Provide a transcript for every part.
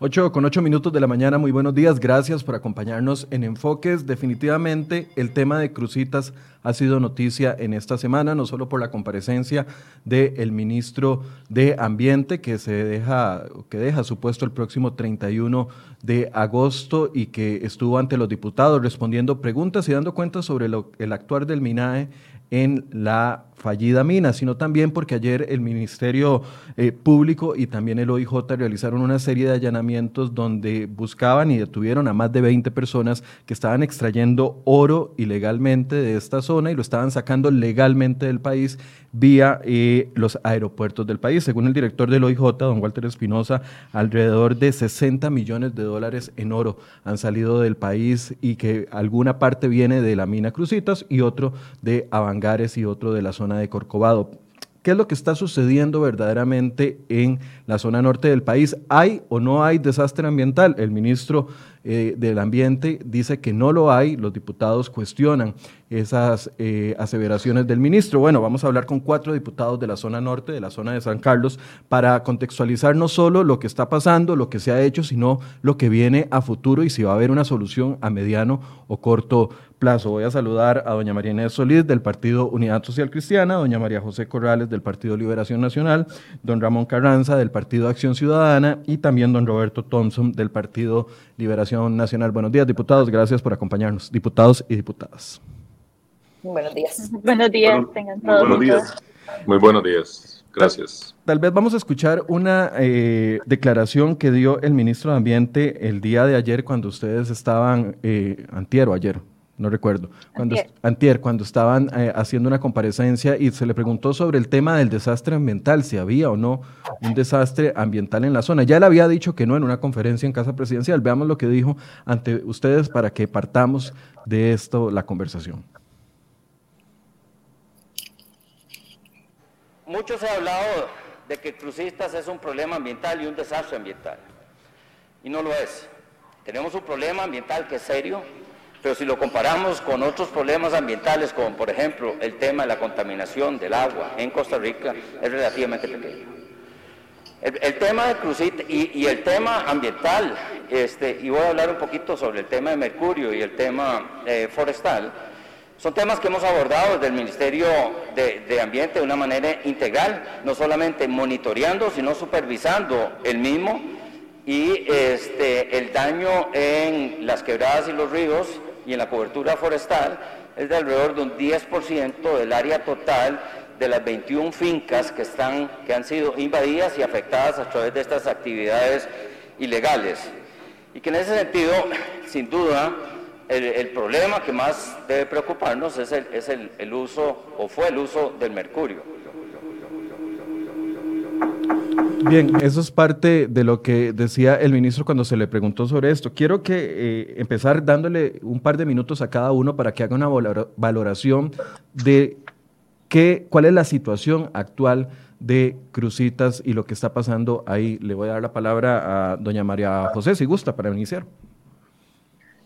8 con 8 minutos de la mañana, muy buenos días, gracias por acompañarnos en Enfoques. Definitivamente el tema de Crucitas ha sido noticia en esta semana, no solo por la comparecencia del ministro de Ambiente que se deja, que deja su puesto el próximo 31 de agosto y que estuvo ante los diputados respondiendo preguntas y dando cuentas sobre el actuar del MINAE en la fallida mina, sino también porque ayer el Ministerio eh, Público y también el OIJ realizaron una serie de allanamientos donde buscaban y detuvieron a más de 20 personas que estaban extrayendo oro ilegalmente de esta zona y lo estaban sacando legalmente del país vía eh, los aeropuertos del país. Según el director del OIJ, don Walter Espinosa, alrededor de 60 millones de dólares en oro han salido del país y que alguna parte viene de la mina Crucitas y otro de Avangares y otro de la zona de Corcovado. ¿Qué es lo que está sucediendo verdaderamente en la zona norte del país? ¿Hay o no hay desastre ambiental? El ministro eh, del Ambiente dice que no lo hay, los diputados cuestionan esas eh, aseveraciones del ministro. Bueno, vamos a hablar con cuatro diputados de la zona norte, de la zona de San Carlos, para contextualizar no solo lo que está pasando, lo que se ha hecho, sino lo que viene a futuro y si va a haber una solución a mediano o corto plazo. Voy a saludar a doña María Inés Solís del Partido Unidad Social Cristiana, doña María José Corrales del Partido Liberación Nacional, don Ramón Carranza del Partido Acción Ciudadana y también don Roberto Thompson del Partido Liberación Nacional. Buenos días, diputados. Gracias por acompañarnos, diputados y diputadas. Buenos días. Buenos días, tengan todos. Buenos días. Muy buenos días. Gracias. Tal, vez vamos a escuchar una eh, declaración que dio el ministro de Ambiente el día de ayer cuando ustedes estaban, eh, antier o ayer, no recuerdo, cuando antier, cuando estaban eh, haciendo una comparecencia y se le preguntó sobre el tema del desastre ambiental, si había o no un desastre ambiental en la zona. Ya él había dicho que no en una conferencia en Casa Presidencial. Veamos lo que dijo ante ustedes para que partamos de esto la conversación. Mucho se ha hablado de que Crucistas es un problema ambiental y un desastre ambiental. Y no lo es. Tenemos un problema ambiental que es serio, pero si lo comparamos con otros problemas ambientales, como por ejemplo el tema de la contaminación del agua en Costa Rica, es relativamente pequeño. El, tema de Crucistas y, el tema ambiental, este, y voy a hablar un poquito sobre el tema de mercurio y el tema eh, forestal, son temas que hemos abordado desde el Ministerio de, Ambiente de una manera integral, no solamente monitoreando, sino supervisando el mismo y este, el daño en las quebradas y los ríos y en la cobertura forestal es de alrededor de un 10% del área total de las 21 fincas que, están, que han sido invadidas y afectadas a través de estas actividades ilegales. Y que en ese sentido, sin duda, el, problema que más debe preocuparnos es, el, es el, uso, o fue el uso del mercurio. Bien, eso es parte de lo que decía el ministro cuando se le preguntó sobre esto. Quiero que eh, empezar dándole un par de minutos a cada uno para que haga una valoración de qué, cuál es la situación actual de Crucitas y lo que está pasando ahí. Le voy a dar la palabra a doña María José, si gusta, para iniciar.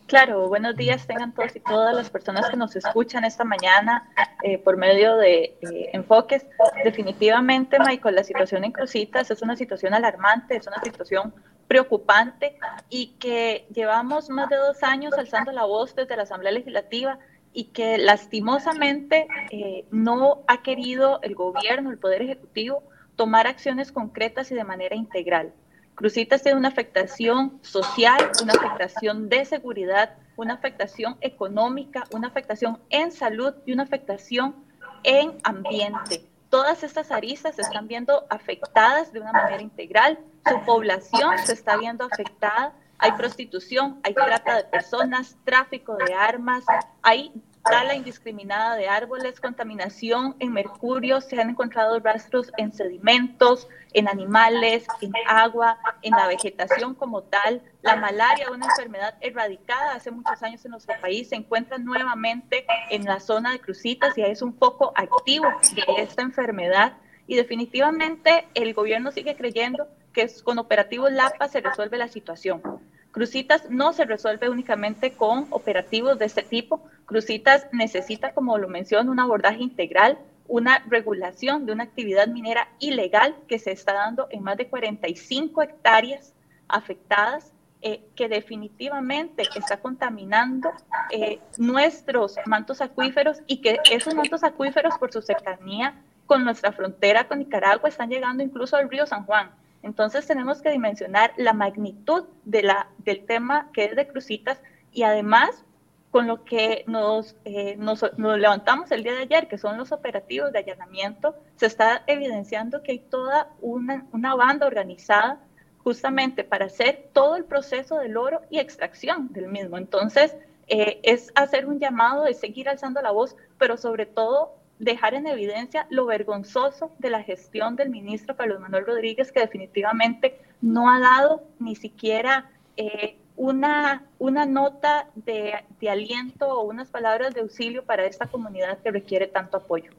Claro, buenos días tengan todos y todas las personas que nos escuchan esta mañana eh, por medio de eh, enfoques. Definitivamente, Michael, la situación en Crucitas es una situación alarmante, es una situación preocupante y que llevamos más de dos años alzando la voz desde la Asamblea Legislativa y que lastimosamente eh, no ha querido el gobierno, el Poder Ejecutivo, tomar acciones concretas y de manera integral. Crucitas tiene una afectación social, una afectación de seguridad, una afectación económica, una afectación en salud y una afectación en ambiente. Todas estas aristas se están viendo afectadas de una manera integral, su población se está viendo afectada, hay prostitución, hay trata de personas, tráfico de armas, hay tala indiscriminada de árboles, contaminación en mercurio, se han encontrado rastros en sedimentos, en animales, en agua, en la vegetación como tal. La malaria, una enfermedad erradicada hace muchos años en nuestro país, se encuentra nuevamente en la zona de Crucitas y es un foco activo de esta enfermedad. Y definitivamente el gobierno sigue creyendo que con operativos LAPA se resuelve la situación. Crucitas no se resuelve únicamente con operativos de este tipo. Crucitas necesita, como lo menciono, un abordaje integral, una regulación de una actividad minera ilegal que se está dando en más de 45 hectáreas afectadas eh, que definitivamente está contaminando eh, nuestros mantos acuíferos y que esos mantos acuíferos por su cercanía con nuestra frontera con Nicaragua están llegando incluso al río San Juan. Entonces tenemos que dimensionar la magnitud de la, del tema que es de crucitas y además con lo que nos, eh, nos, nos, levantamos el día de ayer, que son los operativos de allanamiento, se está evidenciando que hay toda una, una banda organizada justamente para hacer todo el proceso del oro y extracción del mismo. Entonces, eh, es hacer un llamado de seguir alzando la voz, pero sobre todo dejar en evidencia lo vergonzoso de la gestión del ministro Carlos Manuel Rodríguez, que definitivamente no ha dado ni siquiera eh, una, una nota de, de aliento o unas palabras de auxilio para esta comunidad que requiere tanto apoyo.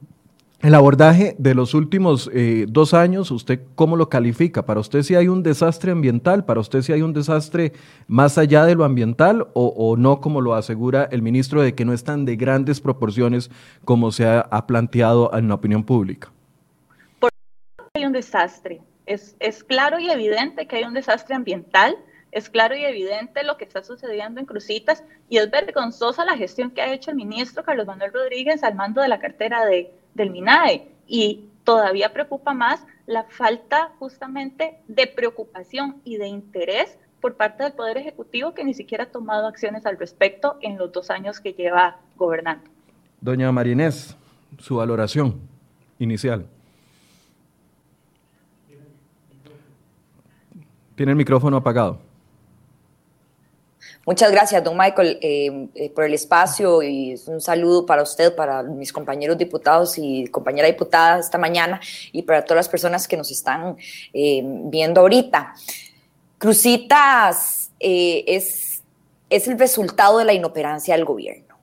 El abordaje de los últimos eh, dos años, ¿usted cómo lo califica? ¿Para usted si hay un desastre ambiental? ¿Para usted si hay un desastre más allá de lo ambiental o, no, como lo asegura el ministro, de que no están de grandes proporciones como se ha, planteado en la opinión pública? Por hay un desastre. Es, es claro y evidente que hay un desastre ambiental. Es claro y evidente lo que está sucediendo en Crucitas y es vergonzosa la gestión que ha hecho el ministro Carlos Manuel Rodríguez al mando de la cartera de, del MINAE. Y todavía preocupa más la falta justamente de preocupación y de interés por parte del Poder Ejecutivo que ni siquiera ha tomado acciones al respecto en los dos años que lleva gobernando. Doña Marinés, su valoración inicial. Tiene el micrófono apagado. Muchas gracias, don Michael, eh, eh, por el espacio y un saludo para usted, para mis compañeros diputados y compañera diputada esta mañana y para todas las personas que nos están eh, viendo ahorita. Crucitas es, es el resultado de la inoperancia del gobierno.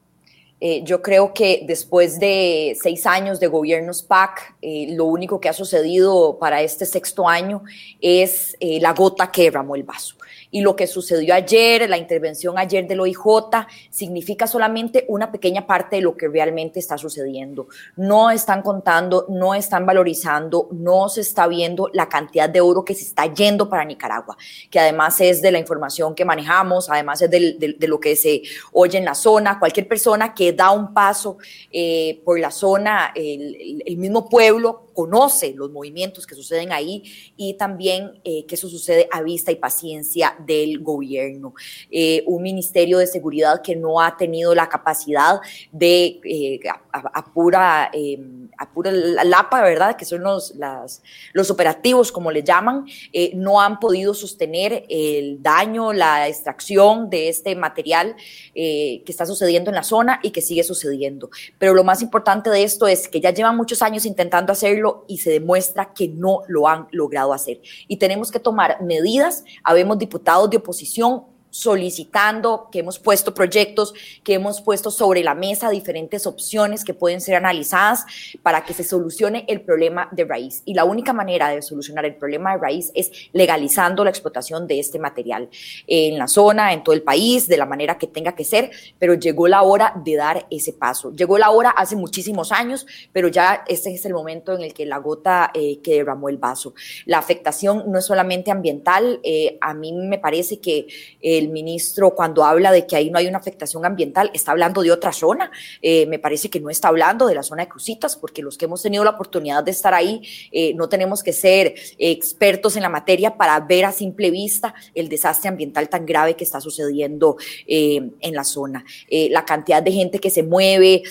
yo creo que después de seis años de gobiernos PAC, lo único que ha sucedido para este sexto año es la gota que derramó el vaso y lo que sucedió ayer, la intervención ayer del OIJ, significa solamente una pequeña parte de lo que realmente está sucediendo. No están contando, no están valorizando, no se está viendo la cantidad de oro que se está yendo para Nicaragua, que además es de la información que manejamos, además es de, lo que se oye en la zona. Cualquier persona que da un paso eh, por la zona, el mismo pueblo, conoce los movimientos que suceden ahí y también eh, que eso sucede a vista y paciencia del gobierno. Eh, un ministerio de seguridad que no ha tenido la capacidad de, eh, a, pura, em, a pura lapa, ¿verdad? Que son los, las, los operativos, como le llaman, no han podido sostener el daño, la extracción de este material que está sucediendo en la zona y que sigue sucediendo. Pero lo más importante de esto es que ya llevan muchos años intentando hacerlo y se demuestra que no lo han logrado hacer. Y tenemos que tomar medidas. Habemos diputados de oposición solicitando, que hemos puesto proyectos, que hemos puesto sobre la mesa diferentes opciones que pueden ser analizadas para que se solucione el problema de raíz. Y la única manera de solucionar el problema de raíz es legalizando la explotación de este material en la zona, en todo el país, de la manera que tenga que ser, pero llegó la hora de dar ese paso. Llegó la hora hace muchísimos años, pero ya este es el momento en el que la gota eh, que derramó el vaso. La afectación no es solamente ambiental, eh, a mí me parece que el el ministro cuando habla de que ahí no hay una afectación ambiental, está hablando de otra zona. Eh, me parece que no está hablando de la zona de Crucitas, porque los que hemos tenido la oportunidad de estar ahí, eh, no tenemos que ser expertos en la materia para ver a simple vista el desastre ambiental tan grave que está sucediendo eh, en la zona. la cantidad de gente que se mueve,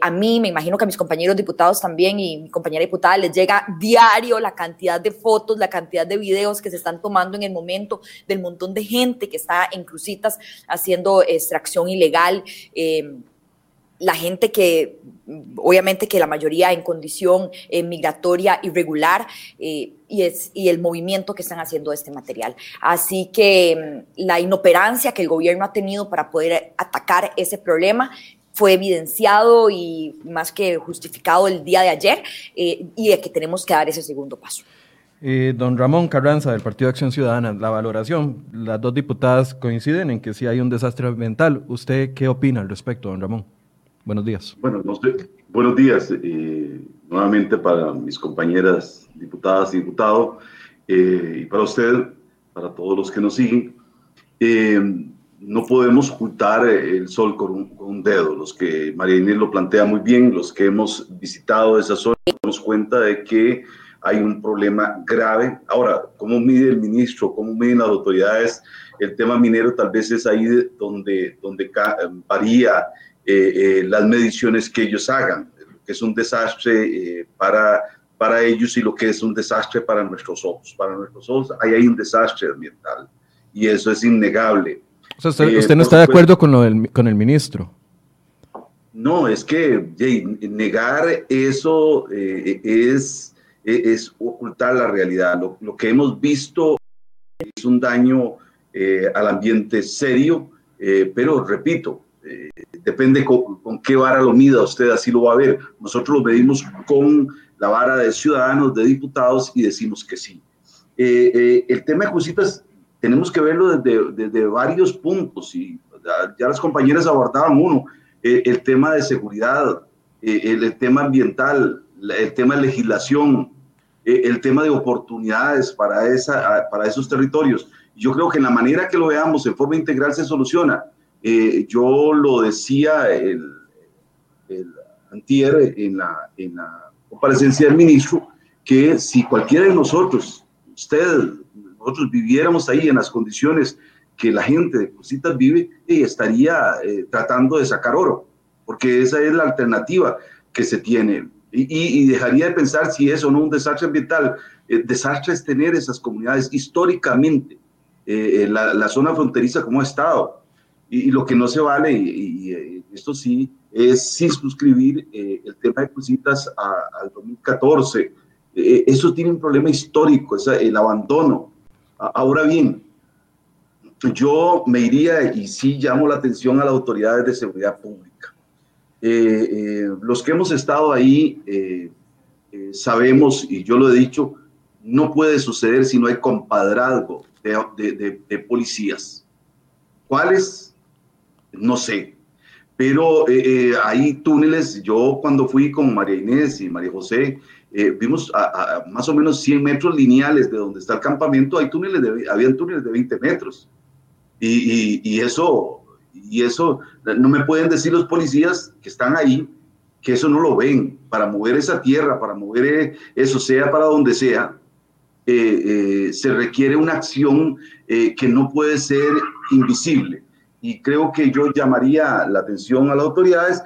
a mí, me imagino que a mis compañeros diputados también y mi compañera diputada les llega diario la cantidad de fotos, la cantidad de videos que se están tomando en el momento del montón de gente que está en Crucitas haciendo extracción ilegal. Eh, la gente que, obviamente que la mayoría en condición eh, migratoria irregular, eh, y, es, y el movimiento que están haciendo este material. Así que mm, la inoperancia que el gobierno ha tenido para poder atacar ese problema fue evidenciado y más que justificado el día de ayer, y de que tenemos que dar ese segundo paso. Eh, don Ramón Carranza, del Partido de Acción Ciudadana, la valoración. Las dos diputadas coinciden en que sí hay un desastre ambiental. ¿Usted qué opina al respecto, don Ramón? Buenos días. Bueno, no sé. buenos días eh, nuevamente para mis compañeras diputadas y diputados eh, y para usted. para todos los que nos siguen. Eh, no podemos ocultar el sol con un, dedo. Los que María Inés lo plantea muy bien, los que hemos visitado esa zona, nos damos cuenta de que hay un problema grave. Ahora, ¿cómo mide el ministro? ¿Cómo miden las autoridades? El tema minero tal vez es ahí donde, donde varía eh, eh, las mediciones que ellos hagan, que es un desastre eh, para, para ellos y lo que es un desastre para nuestros ojos. Para nuestros ojos ahí hay un desastre ambiental y eso es innegable. usted, no está de acuerdo con, lo del, con el ministro. No, es que negar eso es, es ocultar la realidad. Lo, lo, que hemos visto es un daño al ambiente serio, pero repito, eh, depende con, qué vara lo mida usted, así lo va a ver. Nosotros lo medimos con la vara de ciudadanos, de diputados y decimos que sí. Eh, eh, el tema de Crucitas tenemos que verlo desde, desde varios puntos y ya, las compañeras abordaban uno, el tema de seguridad, el, tema ambiental, el tema de legislación, el tema de oportunidades para, esa, para esos territorios. Yo creo que en la manera que lo veamos en forma integral se soluciona. Eh, yo lo decía el, el antier en la, en la comparecencia del ministro, que si cualquiera de nosotros, usted, nosotros viviéramos ahí en las condiciones que la gente de Cositas vive, eh, estaría eh, tratando de sacar oro, porque esa es la alternativa que se tiene. Y, y, dejaría de pensar si es o no un desastre ambiental. El desastre es tener esas comunidades históricamente, la, la, zona fronteriza como ha estado, y, lo que no se vale, y, eh, esto sí, es circunscribir eh, el tema de cositas al 2014. Eh, eso tiene un problema histórico, es el abandono. Ahora bien, yo me iría y sí llamo la atención a las autoridades de seguridad pública. Los que hemos estado ahí sabemos, y yo lo he dicho, no puede suceder si no hay compadrazgo de, de, de policías. ¿Cuáles? no sé. Pero eh, eh, hay túneles, yo cuando fui con María Inés y María José, eh, vimos a, más o menos 100 metros lineales de donde está el campamento, hay túneles de, habían túneles de 20 metros. Y, eso, y eso, no me pueden decir los policías que están ahí que eso no lo ven. Para mover esa tierra, para mover eso, sea para donde sea, se requiere una acción que no puede ser invisible y creo que yo llamaría la atención a las autoridades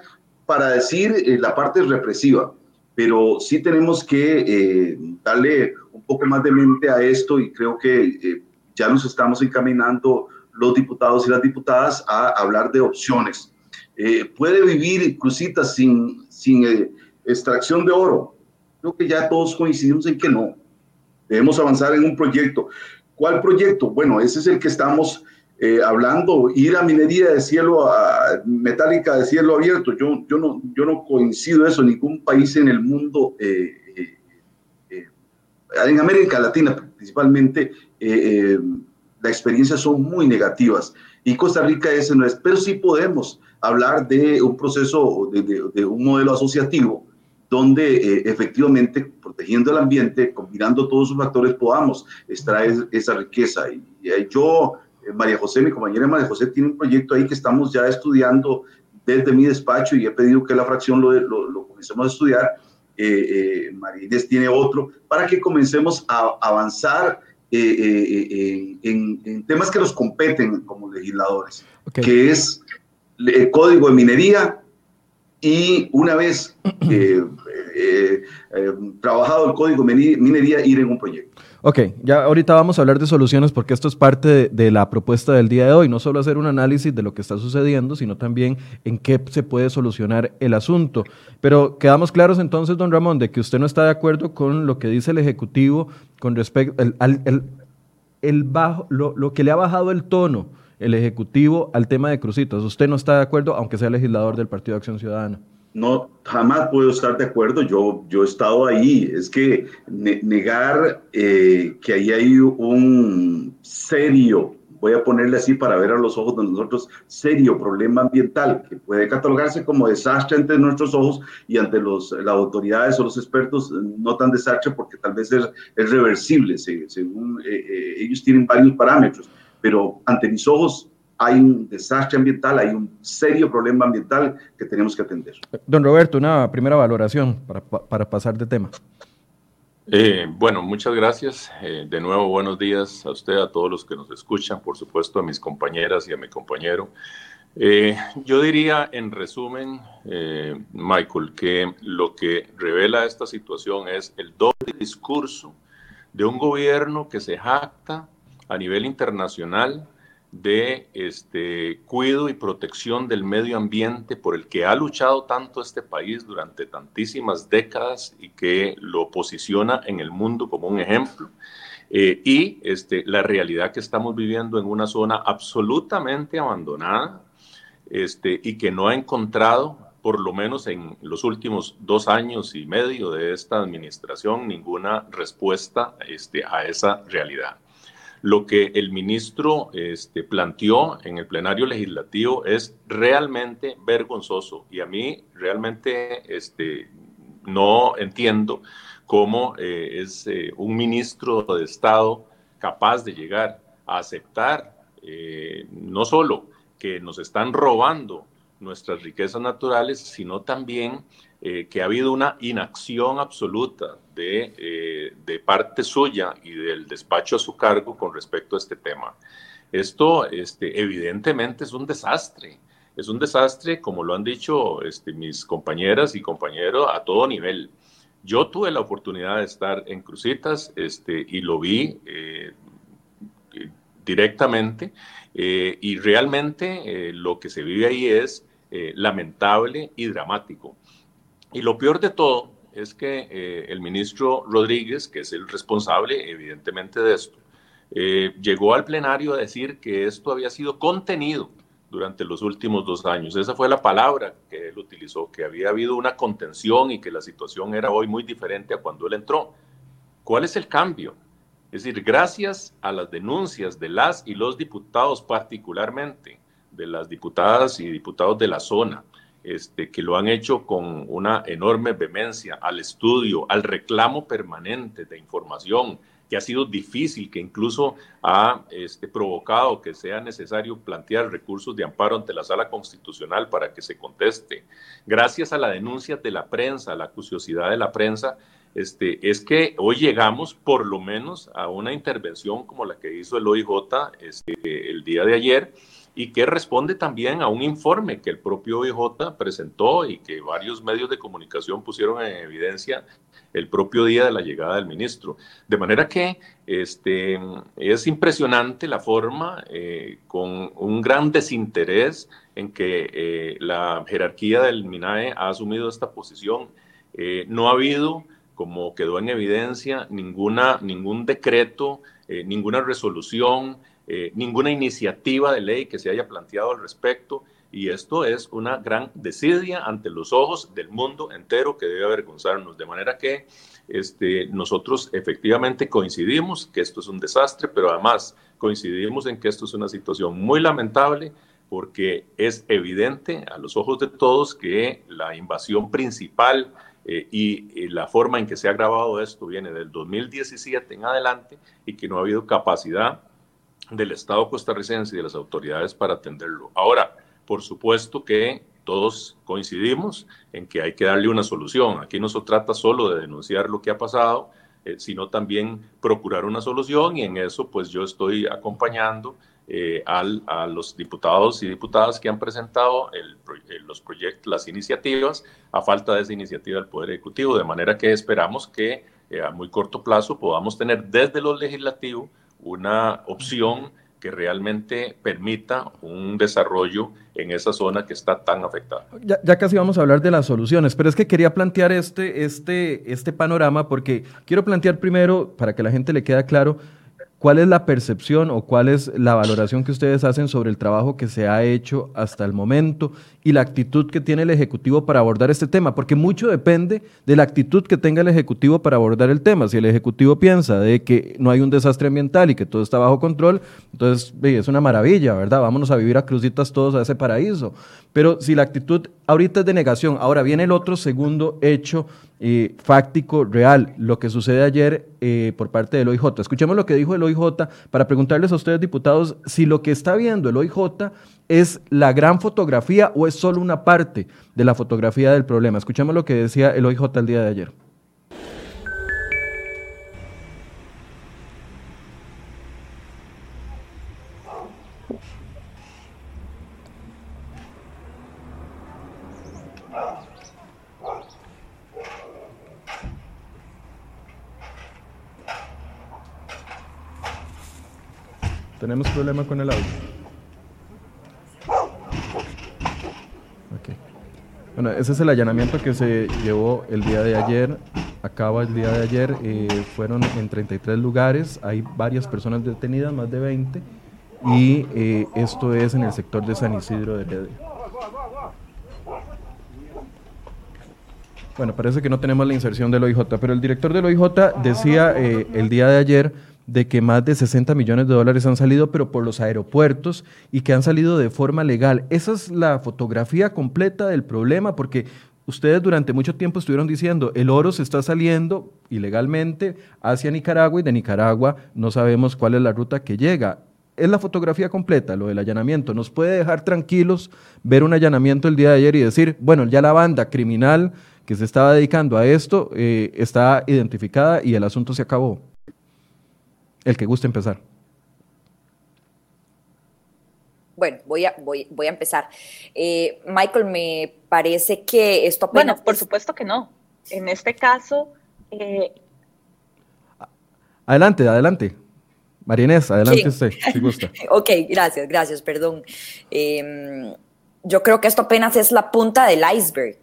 para decir eh, la parte represiva, pero sí tenemos que eh, darle un poco más de mente a esto y creo que eh, ya nos estamos encaminando los diputados y las diputadas a hablar de opciones. puede vivir Crucitas sin, sin extracción de oro. Creo que ya todos coincidimos en que no. Debemos avanzar en un proyecto. ¿Cuál proyecto? Bueno, ese es el que estamos eh, hablando, ir a minería de cielo a, metálica de cielo abierto. Yo, yo, no, yo no coincido eso ningún país en el mundo, eh, eh, en América Latina principalmente, las experiencias son muy negativas y Costa Rica ese no es, pero sí podemos hablar de un proceso, de, de, un modelo asociativo donde efectivamente, protegiendo el ambiente, combinando todos esos factores, podamos extraer esa riqueza. Y, y yo eh, María José, mi compañera María José, tiene un proyecto ahí que estamos ya estudiando desde mi despacho y he pedido que la fracción lo, lo, comencemos a estudiar. Eh, eh, María Inés tiene otro, para que comencemos a avanzar en, temas que nos competen como legisladores, que es el código de minería y una vez trabajado el código de minería, ir en un proyecto. Ok, ya ahorita vamos a hablar de soluciones porque esto es parte de, la propuesta del día de hoy, no solo hacer un análisis de lo que está sucediendo, sino también en qué se puede solucionar el asunto. Pero quedamos claros entonces, don Ramón, de que usted no está de acuerdo con lo que dice el Ejecutivo con respecto al bajo, lo, lo que le ha bajado el tono el Ejecutivo al tema de crucitas. Usted no está de acuerdo, aunque sea legislador del Partido de Acción Ciudadana no jamás puedo estar de acuerdo. Yo, yo he estado ahí. Es que negar eh, que ahí hay un serio voy a ponerle así para ver a los ojos de nosotros, serio problema ambiental que puede catalogarse como desastre ante nuestros ojos y ante los, las autoridades o los expertos, no tan desastre porque tal vez es, reversible, según eh, eh, ellos tienen varios parámetros, pero ante mis ojos hay un desastre ambiental, hay un serio problema ambiental que tenemos que atender. Don Roberto, una primera valoración para, para pasar de tema. Eh, bueno, muchas gracias. Eh, de nuevo, buenos días a usted, a todos los que nos escuchan, por supuesto a mis compañeras y a mi compañero. Eh, yo diría, en resumen, Michael, que lo que revela esta situación es el doble discurso de un gobierno que se jacta a nivel internacional de este cuidado y protección del medio ambiente por el que ha luchado tanto este país durante tantísimas décadas y que lo posiciona en el mundo como un ejemplo. Eh, y este, la realidad que estamos viviendo en una zona absolutamente abandonada este, y que no ha encontrado, por lo menos en los últimos dos años y medio de esta administración, ninguna respuesta este, a esa realidad. Lo que el ministro este, planteó en el plenario legislativo es realmente vergonzoso. Y a mí realmente este, no entiendo cómo eh, es eh, un ministro de Estado capaz de llegar a aceptar eh, no solo que nos están robando nuestras riquezas naturales, sino también eh, que ha habido una inacción absoluta de, eh, de, parte suya y del despacho a su cargo con respecto a este tema. Esto este, evidentemente es un desastre. Es un desastre, como lo han dicho este, mis compañeras y compañeros, a todo nivel. Yo tuve la oportunidad de estar en Crucitas este, y lo vi eh, directamente y realmente lo que se vive ahí es lamentable y dramático. Y lo peor de todo es que eh, el ministro Rodríguez, que es el responsable evidentemente de esto, eh, llegó al plenario a decir que esto había sido contenido durante los últimos dos años. Esa fue la palabra que él utilizó, que había habido una contención y que la situación era hoy muy diferente a cuando él entró. ¿Cuál es el cambio? Es decir, gracias a las denuncias de las y los diputados, particularmente de las diputadas y diputados de la zona, este, que lo han hecho con una enorme vehemencia al estudio, al reclamo permanente de información, que ha sido difícil, que incluso ha este, provocado que sea necesario plantear recursos de amparo ante la sala constitucional para que se conteste. Gracias a la denuncia de la prensa, a la curiosidad de la prensa, este, es que hoy llegamos por lo menos a una intervención como la que hizo el OIJ este, el día de ayer, y que responde también a un informe que el propio OIJ presentó y que varios medios de comunicación pusieron en evidencia el propio día de la llegada del ministro. De manera que este, es impresionante la forma, eh, con un gran desinterés en que eh, la jerarquía del MINAE ha asumido esta posición. Eh, no ha habido, como quedó en evidencia, ninguna, ningún decreto, ninguna resolución, eh, ninguna iniciativa de ley que se haya planteado al respecto. Y esto es una gran desidia ante los ojos del mundo entero que debe avergonzarnos. De manera que este, nosotros efectivamente coincidimos que esto es un desastre, pero además coincidimos en que esto es una situación muy lamentable porque es evidente a los ojos de todos que la invasión principal eh, y, y, la forma en que se ha grabado esto viene del 2017 en adelante y que no ha habido capacidad del Estado costarricense y de las autoridades para atenderlo. Ahora, por supuesto que todos coincidimos en que hay que darle una solución. Aquí no se trata solo de denunciar lo que ha pasado, eh, sino también procurar una solución y en eso pues yo estoy acompañando eh, al, a los diputados y diputadas que han presentado el, los proyectos, las iniciativas, a falta de esa iniciativa del Poder Ejecutivo, de manera que esperamos que eh, a muy corto plazo podamos tener desde lo legislativo una opción que realmente permita un desarrollo en esa zona que está tan afectada. Ya, casi vamos a hablar de las soluciones, pero es que quería plantear este, este, este panorama porque quiero plantear primero, para que la gente le quede claro, ¿Cuál es la percepción o cuál es la valoración que ustedes hacen sobre el trabajo que se ha hecho hasta el momento y la actitud que tiene el Ejecutivo para abordar este tema? Porque mucho depende de la actitud que tenga el Ejecutivo para abordar el tema. Si el Ejecutivo piensa de que no hay un desastre ambiental y que todo está bajo control, entonces es una maravilla, ¿verdad? Vámonos a vivir a crucitas todos a ese paraíso. Pero si la actitud ahorita es de negación, ahora viene el otro segundo hecho eh, fáctico, real, lo que sucede ayer eh, por parte del OIJ. Escuchemos lo que dijo el OIJ para preguntarles a ustedes, diputados, si lo que está viendo el OIJ es la gran fotografía o es solo una parte de la fotografía del problema. Escuchemos lo que decía el OIJ el día de ayer. Tenemos problema con el audio. Bueno, ese es el allanamiento que se llevó el día de ayer. Acaba el día de ayer. Eh, fueron en 33 lugares. Hay varias personas detenidas, más de 20. Y eh, esto es en el sector de San Isidro de Heredia. Bueno, parece que no tenemos la inserción del OIJ, pero el director del OIJ decía eh, el día de ayer de que más de 60 millones de dólares han salido, pero por los aeropuertos y que han salido de forma legal. Esa es la fotografía completa del problema, porque ustedes durante mucho tiempo estuvieron diciendo, el oro se está saliendo ilegalmente hacia Nicaragua y de Nicaragua no sabemos cuál es la ruta que llega. Es la fotografía completa, lo del allanamiento. Nos puede dejar tranquilos ver un allanamiento el día de ayer y decir, bueno, ya la banda criminal que se estaba dedicando a esto eh, está identificada y el asunto se acabó. El que guste empezar. Bueno, voy a, voy, voy a empezar. Eh, Michael, me parece que esto apenas... Bueno, por supuesto que no. En este caso... Eh, adelante, adelante. Marinés, adelante usted, si gusta. ok, gracias, gracias, perdón. Em, yo creo que esto apenas es la punta del iceberg.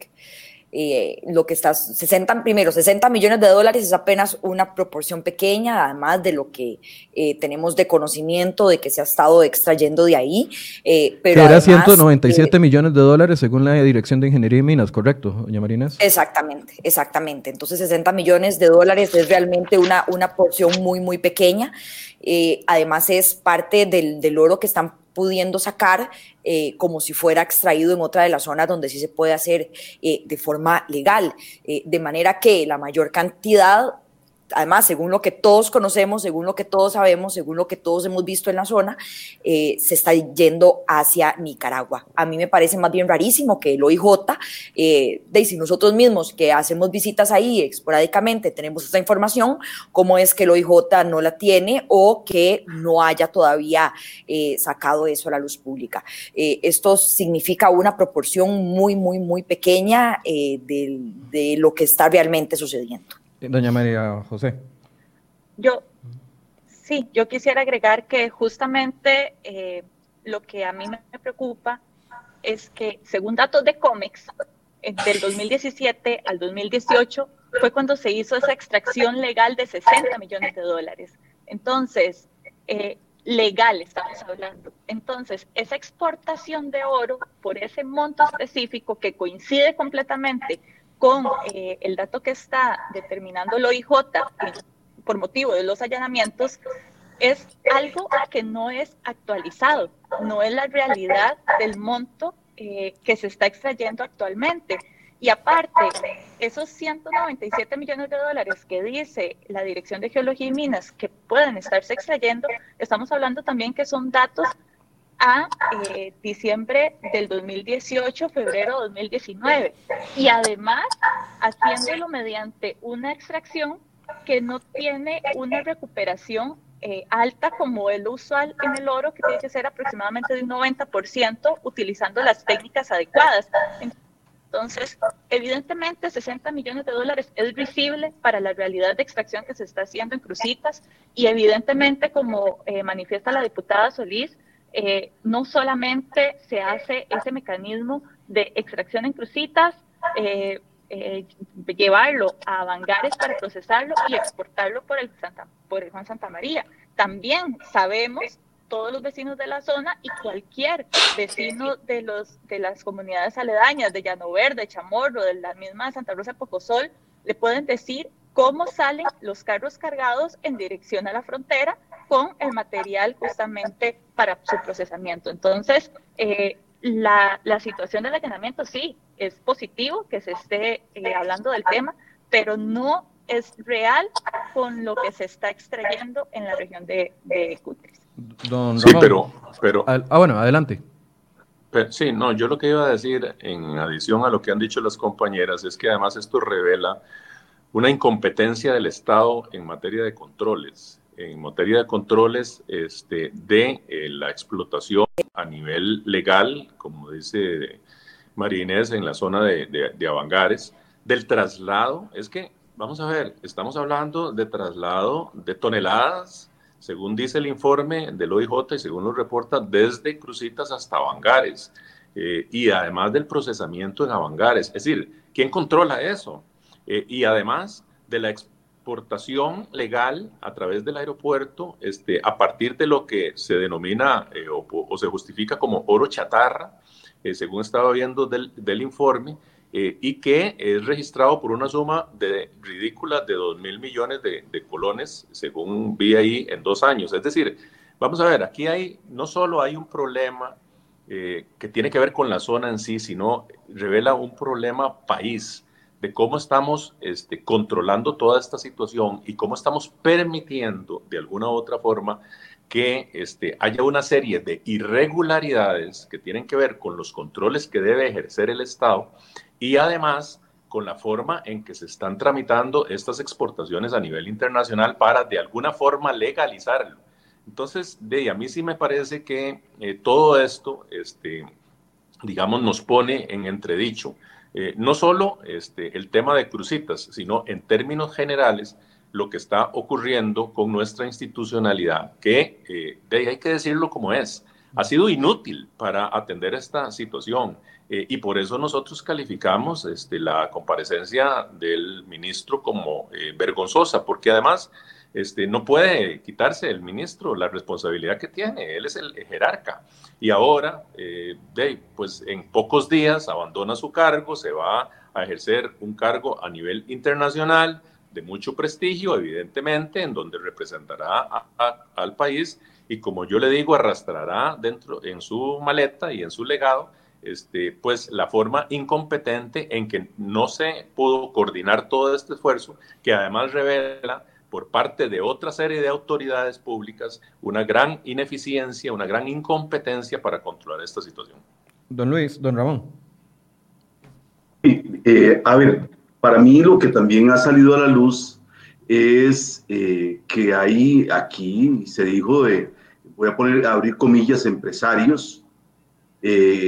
Eh, lo que está, 60, primero, 60 millones de dólares es apenas una proporción pequeña, además de lo que eh, tenemos de conocimiento de que se ha estado extrayendo de ahí. Eh, pero era 197 millones de dólares según la Dirección de Ingeniería y Minas, ¿correcto, doña Marínez? Exactamente, exactamente. Entonces 60 millones de dólares es realmente una, una porción muy, muy pequeña. además es parte del, del oro que están pudiendo sacar eh, como si fuera extraído en otra de las zonas donde sí se puede hacer eh, de forma legal. Eh, de manera que la mayor cantidad además, según lo que todos conocemos, según lo que todos sabemos, según lo que todos hemos visto en la zona, eh, se está yendo hacia Nicaragua. A mí me parece más bien rarísimo que el OIJ, eh, de si nosotros mismos que hacemos visitas ahí esporádicamente tenemos esta información, cómo es que el OIJ no la tiene o que no haya todavía eh, sacado eso a la luz pública. Eh, esto significa una proporción muy, muy, muy pequeña de, de lo que está realmente sucediendo. Doña María José. Yo, sí, yo quisiera agregar que justamente eh, lo que a mí me preocupa es que, según datos de COMEX, del 2017 al 2018 fue cuando se hizo esa extracción legal de 60 millones de dólares. Entonces, eh, legal estamos hablando. Entonces, esa exportación de oro por ese monto específico que coincide completamente con eh, el dato que está determinando el OIJ por motivo de los allanamientos, es algo que no es actualizado, no es la realidad del monto eh, que se está extrayendo actualmente. Y aparte, esos 197 millones de dólares que dice la Dirección de Geología y Minas que pueden estarse extrayendo, estamos hablando también que son datos a eh, diciembre del 2018, febrero de 2019. Y además, haciéndolo mediante una extracción que no tiene una recuperación eh, alta como es lo usual en el oro, que tiene que ser aproximadamente de un 90%, utilizando las técnicas adecuadas. Entonces, evidentemente, 60 millones de dólares es visible para la realidad de extracción que se está haciendo en Crucitas y evidentemente, como eh, manifiesta la diputada Solís, eh, no solamente se hace ese mecanismo de extracción en crucitas, eh, eh, llevarlo a Bangares para procesarlo y exportarlo por el, Santa, por el Juan Santa María, también sabemos todos los vecinos de la zona y cualquier vecino de, los, de las comunidades aledañas, de Llano Verde, Chamorro, de la misma Santa Rosa Pocosol, le pueden decir cómo salen los carros cargados en dirección a la frontera con el material justamente para su procesamiento. Entonces, eh, la, la, situación del allanamiento sí es positivo que se esté eh, hablando del tema, pero no es real con lo que se está extrayendo en la región de, de sí, pero, pero... Ah, bueno, adelante. sí, no, yo lo que iba a decir en adición a lo que han dicho las compañeras es que además esto revela una incompetencia del Estado en materia de controles, en materia de controles este, de eh, la explotación a nivel legal, como dice María Inés, en la zona de, de, de Avangares, del traslado. Es que, vamos a ver, estamos hablando de traslado de toneladas según dice el informe del OIJ y según lo reporta, desde Crucitas hasta Avangares. Eh, y además del procesamiento en Avangares. Es decir, ¿quién controla eso? Eh, y además de la exportación legal a través del aeropuerto, este, a partir de lo que se denomina eh, o, se justifica como oro chatarra, según estaba viendo del, del informe, eh, y que es registrado por una suma de ridícula de 2 mil millones de, colones, según vi ahí, en dos años. Es decir, vamos a ver, aquí hay, no solo hay un problema eh, que tiene que ver con la zona en sí, sino revela un problema país de cómo estamos este, controlando toda esta situación y cómo estamos permitiendo de alguna u otra forma que este, haya una serie de irregularidades que tienen que ver con los controles que debe ejercer el Estado y además con la forma en que se están tramitando estas exportaciones a nivel internacional para de alguna forma legalizarlo. Entonces, de a mí sí me parece que eh, todo esto, este, digamos, nos pone en entredicho eh, no solo este, el tema de crucitas, sino en términos generales lo que está ocurriendo con nuestra institucionalidad, que eh, de hay que decirlo como es, ha sido inútil para atender esta situación. Eh, y por eso nosotros calificamos este, la comparecencia del ministro como vergonzosa, porque además este, no puede quitarse el ministro la responsabilidad que tiene, él es el jerarca. Y ahora, eh, pues en pocos días abandona su cargo, se va a ejercer un cargo a nivel internacional de mucho prestigio, evidentemente, en donde representará al país y como yo le digo, arrastrará dentro en su maleta y en su legado este, pues la forma incompetente en que no se pudo coordinar todo este esfuerzo, que además revela por parte de otra serie de autoridades públicas una gran ineficiencia, una gran incompetencia para controlar esta situación. Don Luis, don Ramón. Eh, a ver, para mí lo que también ha salido a la luz es eh, que hay aquí, se dijo de, voy a poner, abrir comillas, empresarios, eh,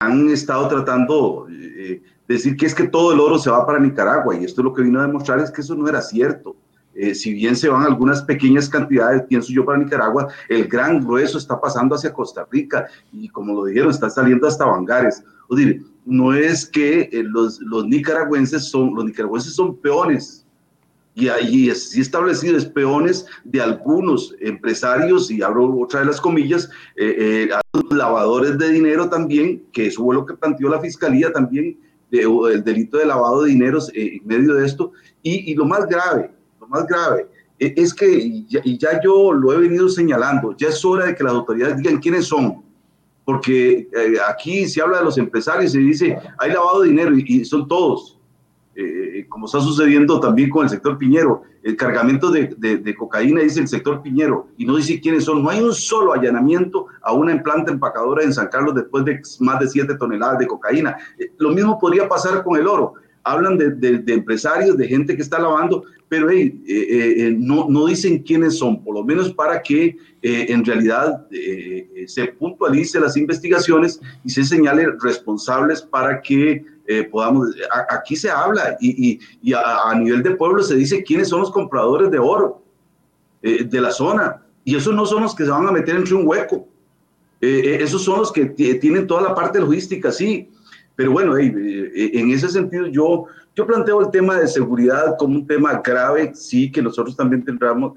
han estado tratando de eh, decir que es que todo el oro se va para Nicaragua y esto lo que vino a demostrar es que eso no era cierto. Eh, si bien se van algunas pequeñas cantidades, pienso yo, para Nicaragua, el gran grueso está pasando hacia Costa Rica y como lo dijeron, está saliendo hasta Bangares. O decir, no es que eh, los, los, nicaragüenses son, los nicaragüenses son peones y ahí sí establecidos peones de algunos empresarios, y abro otra de las comillas, eh, lavadores de dinero también, que eso fue lo que planteó la fiscalía también, de, el delito de lavado de dinero eh, en medio de esto. Y, y, lo más grave, más grave, e, es que, y ya, yo lo he venido señalando, ya es hora de que las autoridades digan quiénes son, porque eh, aquí se habla de los empresarios y dice, hay lavado de dinero y son todos, eh, como está sucediendo también con el sector piñero. El cargamento de, de, cocaína dice el sector piñero y no dice quiénes son. No hay un solo allanamiento a una planta empacadora en San Carlos después de más de 7 toneladas de cocaína. Eh, lo mismo podría pasar con el oro. Hablan de, de empresarios, de gente que está lavando, pero eh, no, no, dicen quiénes son, por lo menos para que en realidad se puntualice las investigaciones y se señale responsables para que eh, podamos, aquí se habla y, y, a, nivel de pueblo se dice quiénes son los compradores de oro eh, de la zona. Y esos no son los que se van a meter entre un hueco. Eh, esos son los que tienen toda la parte logística, sí. Pero bueno, en ese sentido yo, yo planteo el tema de seguridad como un tema grave, sí, que nosotros también tendremos,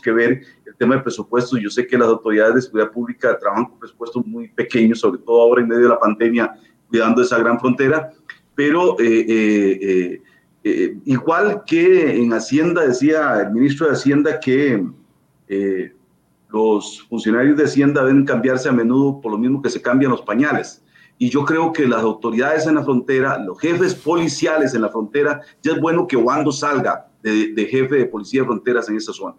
que ver el tema de presupuestos. Yo sé que las autoridades de seguridad pública trabajan con presupuestos muy pequeños, sobre todo ahora en medio de la pandemia, cuidando esa gran frontera, pero eh, eh, eh, igual que en Hacienda, decía el ministro de Hacienda que los funcionarios de Hacienda deben cambiarse a menudo por lo mismo que se cambian los pañales. Y yo creo que las autoridades en la frontera, los jefes policiales en la frontera, ya es bueno que Wando salga de, jefe de policía de fronteras en esa zona.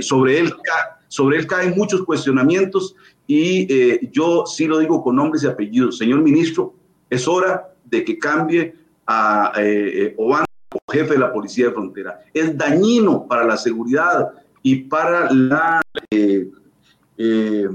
sobre, él, sobre él caen muchos cuestionamientos y yo sí lo digo con nombres y apellidos. Señor ministro, es hora de que cambie a eh, Obama como jefe de la Policía de Frontera. Es dañino para la seguridad y para la eh, eh,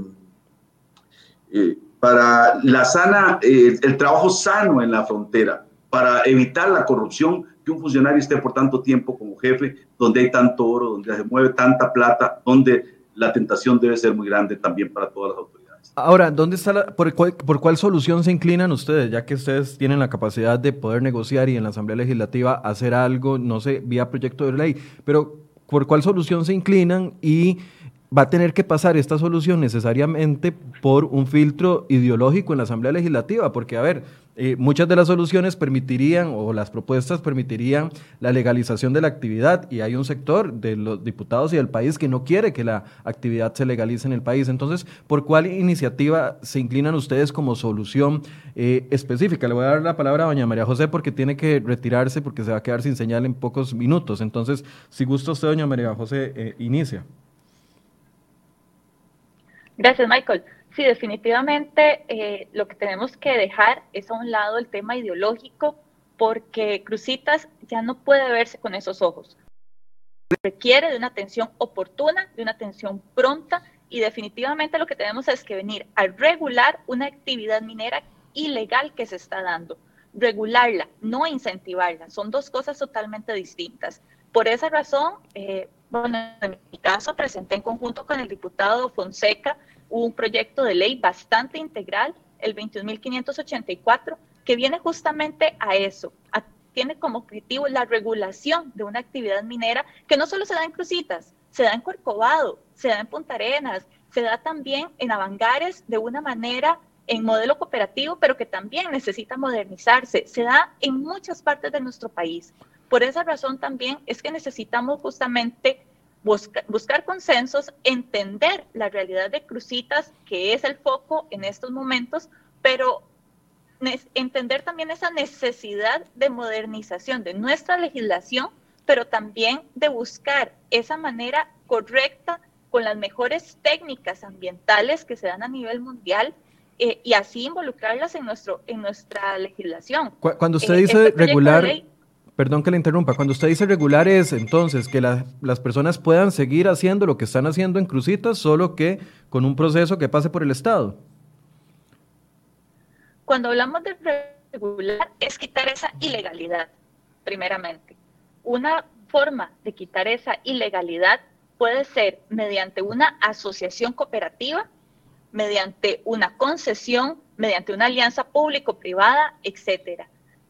para la sana, el trabajo sano en la frontera, para evitar la corrupción que un funcionario esté por tanto tiempo como jefe, donde hay tanto oro, donde se mueve tanta plata, donde la tentación debe ser muy grande también para todas las autoridades. Ahora, ¿dónde está la, por, cuál, solución se inclinan ustedes, ya que ustedes tienen la capacidad de poder negociar y en la Asamblea Legislativa hacer algo, no sé, vía proyecto de ley, pero por cuál solución se inclinan y va a tener que pasar esta solución necesariamente por un filtro ideológico en la Asamblea Legislativa, porque, a ver, eh, muchas de las soluciones permitirían o las propuestas permitirían la legalización de la actividad y hay un sector de los diputados y del país que no quiere que la actividad se legalice en el país. Entonces, ¿por cuál iniciativa se inclinan ustedes como solución eh, específica? Le voy a dar la palabra a doña María José porque tiene que retirarse porque se va a quedar sin señal en pocos minutos. Entonces, si gusta usted, doña María José, eh, inicia. Gracias, Michael. Sí, definitivamente eh, lo que tenemos que dejar es a un lado el tema ideológico porque Crucitas ya no puede verse con esos ojos. Requiere de una atención oportuna, de una atención pronta y definitivamente lo que tenemos es que venir a regular una actividad minera ilegal que se está dando. Regularla, no incentivarla. Son dos cosas totalmente distintas. Por esa razón, eh, bueno, en mi caso presenté en conjunto con el diputado Fonseca un proyecto de ley bastante integral, el 21.584, que viene justamente a eso, tiene como objetivo la regulación de una actividad minera que no solo se da en Crucitas, se da en Corcovado, se da en Punta Arenas, se da también en Avangares de una manera en modelo cooperativo, pero que también necesita modernizarse. Se da en muchas partes de nuestro país. Por esa razón también es que necesitamos justamente buscar consensos, entender la realidad de Crucitas, que es el foco en estos momentos, pero entender también esa necesidad de modernización de nuestra legislación, pero también de buscar esa manera correcta con las mejores técnicas ambientales que se dan a nivel mundial eh, y así involucrarlas en, nuestro, en nuestra legislación. Cuando usted eh, dice este regular... Perdón que le interrumpa. Cuando usted dice regular es entonces que las personas puedan seguir haciendo lo que están haciendo en Crucitas, solo que con un proceso que pase por el Estado. Cuando hablamos de regular es quitar esa ilegalidad, primeramente. Una forma de quitar esa ilegalidad puede ser mediante una asociación cooperativa, mediante una concesión, mediante una alianza público-privada, etcétera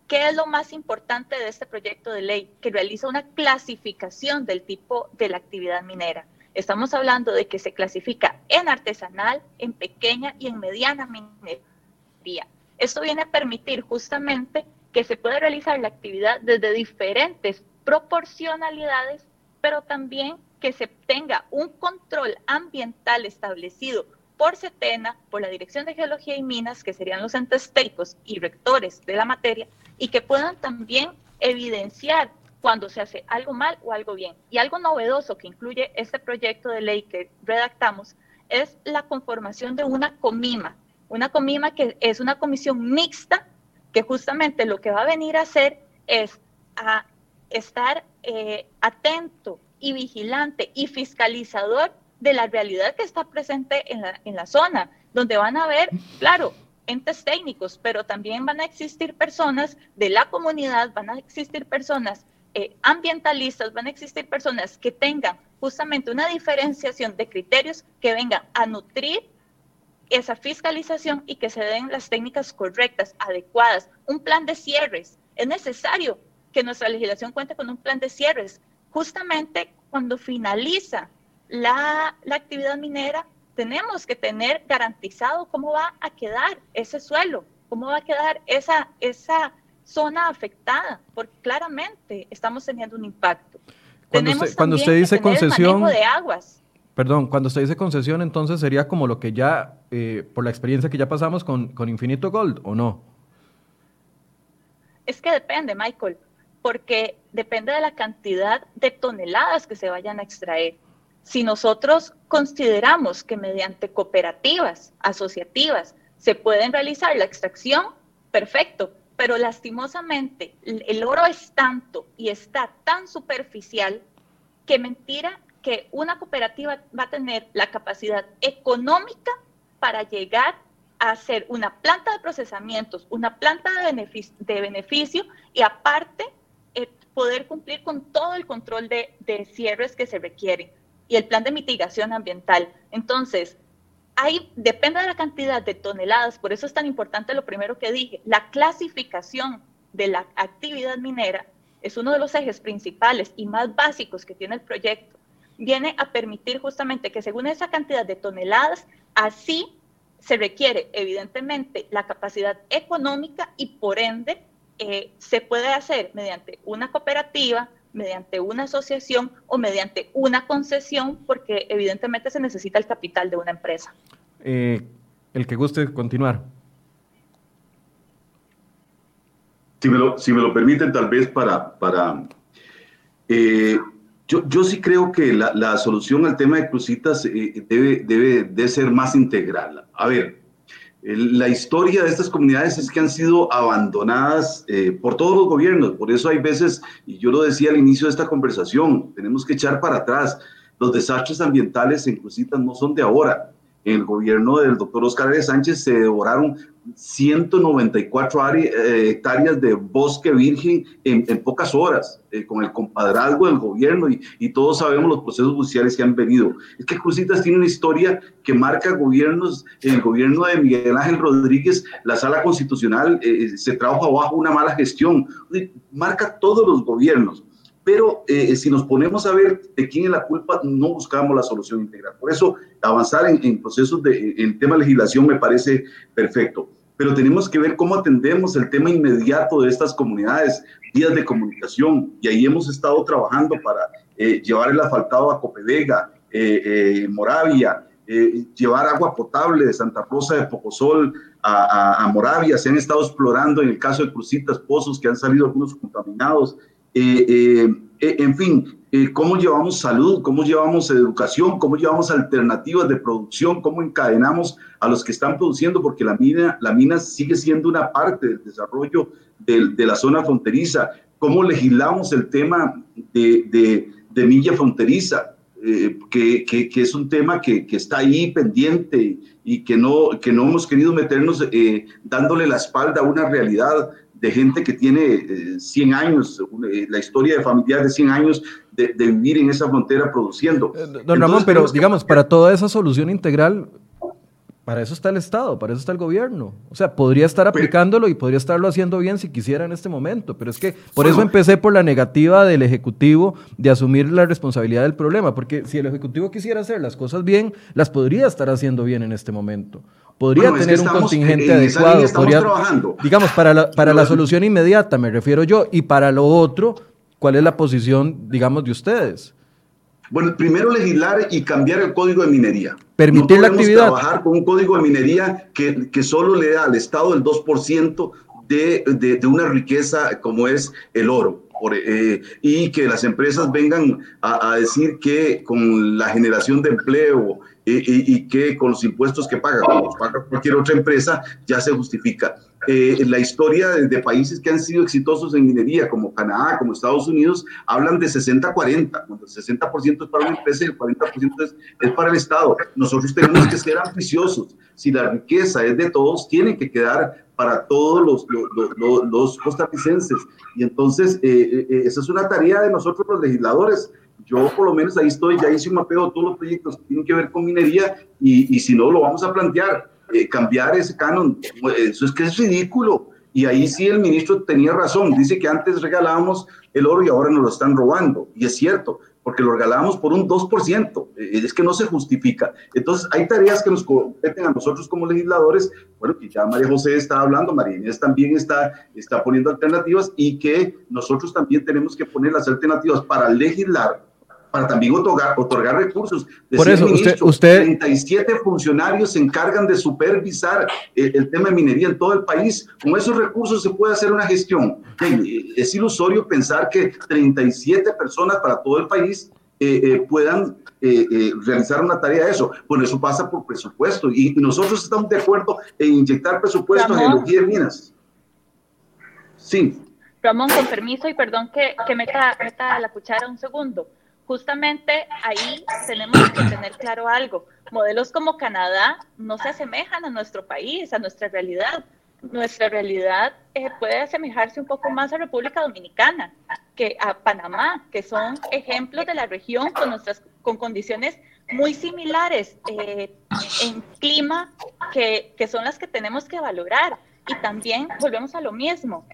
¿Qué es lo más importante de este proyecto de ley? Que realiza una clasificación del tipo de la actividad minera. Estamos hablando de que se clasifica en artesanal, en pequeña y en mediana minería. Esto viene a permitir justamente que se pueda realizar la actividad desde diferentes proporcionalidades, pero también que se tenga un control ambiental establecido por CETENA, por la Dirección de Geología y Minas, que serían los entes técnicos y rectores de la materia, y que puedan también evidenciar cuando se hace algo mal o algo bien. Y algo novedoso que incluye este proyecto de ley que redactamos es la conformación de una comima, una comima que es una comisión mixta que justamente lo que va a venir a hacer es a estar eh, atento y vigilante y fiscalizador de la realidad que está presente en la, en la zona, donde van a ver, claro, entes técnicos, pero también van a existir personas de la comunidad, van a existir personas eh, ambientalistas, van a existir personas que tengan justamente una diferenciación de criterios que vengan a nutrir esa fiscalización y que se den las técnicas correctas, adecuadas, un plan de cierres. Es necesario que nuestra legislación cuente con un plan de cierres. Justamente cuando finaliza la, la actividad minera, tenemos que tener garantizado cómo va a quedar ese suelo, cómo va a quedar esa, esa zona afectada, porque claramente estamos teniendo un impacto. Cuando usted, cuando usted dice concesión de aguas. Perdón, cuando usted dice concesión, entonces sería como lo que ya, eh, por la experiencia que ya pasamos con, con Infinito Gold, ¿o no? Es que depende, Michael, porque depende de la cantidad de toneladas que se vayan a extraer. Si nosotros consideramos que mediante cooperativas asociativas se pueden realizar la extracción, perfecto, pero lastimosamente el oro es tanto y está tan superficial que mentira que una cooperativa va a tener la capacidad económica para llegar a hacer una planta de procesamientos, una planta de beneficio, y aparte eh, poder cumplir con todo el control de, de cierres que se requieren y el plan de mitigación ambiental. Entonces, Ahí depende de la cantidad de toneladas, por eso es tan importante lo primero que dije, la clasificación de la actividad minera es uno de los ejes principales y más básicos que tiene el proyecto. Viene a permitir justamente que según esa cantidad de toneladas, así se requiere evidentemente la capacidad económica y por ende eh, se puede hacer mediante una cooperativa, mediante una asociación o mediante una concesión, porque evidentemente se necesita el capital de una empresa. Eh, el que guste continuar. Si me lo, si me lo permiten, tal vez para... para eh, yo, yo, sí creo que la, la, solución al tema de crucitas eh, debe, debe de ser más integral. A ver, la historia de estas comunidades es que han sido abandonadas eh, por todos los gobiernos. Por eso hay veces, y yo lo decía al inicio de esta conversación, tenemos que echar para atrás. Los desastres ambientales en Crucitas no son de ahora. El gobierno del doctor Oscar de Sánchez se devoraron 194 eh, hectáreas de bosque virgen en, pocas horas, eh, con el compadrazgo del gobierno y, todos sabemos los procesos judiciales que han venido. Es que Crucitas tiene una historia que marca gobiernos, el gobierno de Miguel Ángel Rodríguez, la sala constitucional eh, se trabaja bajo una mala gestión, marca todos los gobiernos. Pero si nos ponemos a ver de quién es la culpa, no buscamos la solución integral. Por eso, avanzar en, en procesos de en tema de legislación me parece perfecto. Pero tenemos que ver cómo atendemos el tema inmediato de estas comunidades, vías de comunicación, y ahí hemos estado trabajando para eh, llevar el asfaltado a Copedega, eh, eh, Moravia, llevar agua potable de Santa Rosa de Pocosol a, a, Moravia, se han estado explorando en el caso de Crucitas, pozos que han salido algunos contaminados, en fin, eh, cómo llevamos salud, cómo llevamos educación, cómo llevamos alternativas de producción, cómo encadenamos a los que están produciendo, porque la mina, la mina sigue siendo una parte del desarrollo de, la zona fronteriza, cómo legislamos el tema de, de, milla fronteriza, eh, que, es un tema que, está ahí pendiente y que no, que no hemos querido meternos eh, dándole la espalda a una realidad de gente que tiene 100 años, la historia de familiares de 100 años de, vivir en esa frontera produciendo. Eh, don Ramón, pero digamos, para toda esa solución integral, para eso está el Estado, para eso está el gobierno. O sea, podría estar aplicándolo y podría estarlo haciendo bien si quisiera en este momento, pero es que por eso empecé por la negativa del Ejecutivo de asumir la responsabilidad del problema, porque si el Ejecutivo quisiera hacer las cosas bien, las podría estar haciendo bien en este momento. Podría tener un contingente adecuado. Podría, digamos, para la, para la solución inmediata, me refiero yo, y para lo otro, ¿Cuál es la posición, digamos, de ustedes? Bueno, primero legislar y cambiar el código de minería. Permitir la actividad. trabajar con un código de minería que, que solo le da al Estado el 2% de, de, de, una riqueza como es el oro. Por, eh, y que las empresas vengan a, a, decir que con la generación de empleo eh, y, y, que con los impuestos que paga, como paga cualquier otra empresa, ya se justifica. Eh, la historia de, países que han sido exitosos en minería, como Canadá, como Estados Unidos, hablan de 60-40, cuando el 60% es para una empresa y el 40% es, es, para el Estado. Nosotros tenemos que ser ambiciosos. Si la riqueza es de todos, tiene que quedar para todos los, los, los, los costarricenses. Y entonces, eh, eh, esa es una tarea de nosotros los legisladores. Yo por lo menos ahí estoy, ya hice un mapeo de todos los proyectos que tienen que ver con minería y, y si no, lo vamos a plantear eh, cambiar ese canon. Eso es que es ridículo. Y ahí sí el ministro tenía razón. Dice que antes regalábamos el oro y ahora nos lo están robando. Y es cierto, porque lo regalábamos por un 2%. Eh, es que no se justifica. Entonces, hay tareas que nos competen a nosotros como legisladores. Bueno, que ya María José está hablando, María Inés también está, está poniendo alternativas y que nosotros también tenemos que poner las alternativas para legislar para también otorgar, otorgar recursos. Por eso, usted, usted... 37 funcionarios se encargan de supervisar el, tema de minería en todo el país. Con esos recursos se puede hacer una gestión. Es ilusorio pensar que 37 personas para todo el país eh, eh, puedan eh, realizar una tarea de eso. Bueno, eso pasa por presupuesto y, nosotros estamos de acuerdo en inyectar presupuesto en energía de minas. Sí. Ramón, con permiso y perdón que, que meta, meta la cuchara un segundo justamente ahí tenemos que tener claro algo. Modelos como Canadá no se asemejan a nuestro país, a nuestra realidad. Nuestra realidad eh, puede asemejarse un poco más a República Dominicana que a Panamá, que son ejemplos de la región con, nuestras, con condiciones muy similares eh, en clima que, que son las que tenemos que valorar. Y también volvemos a lo mismo,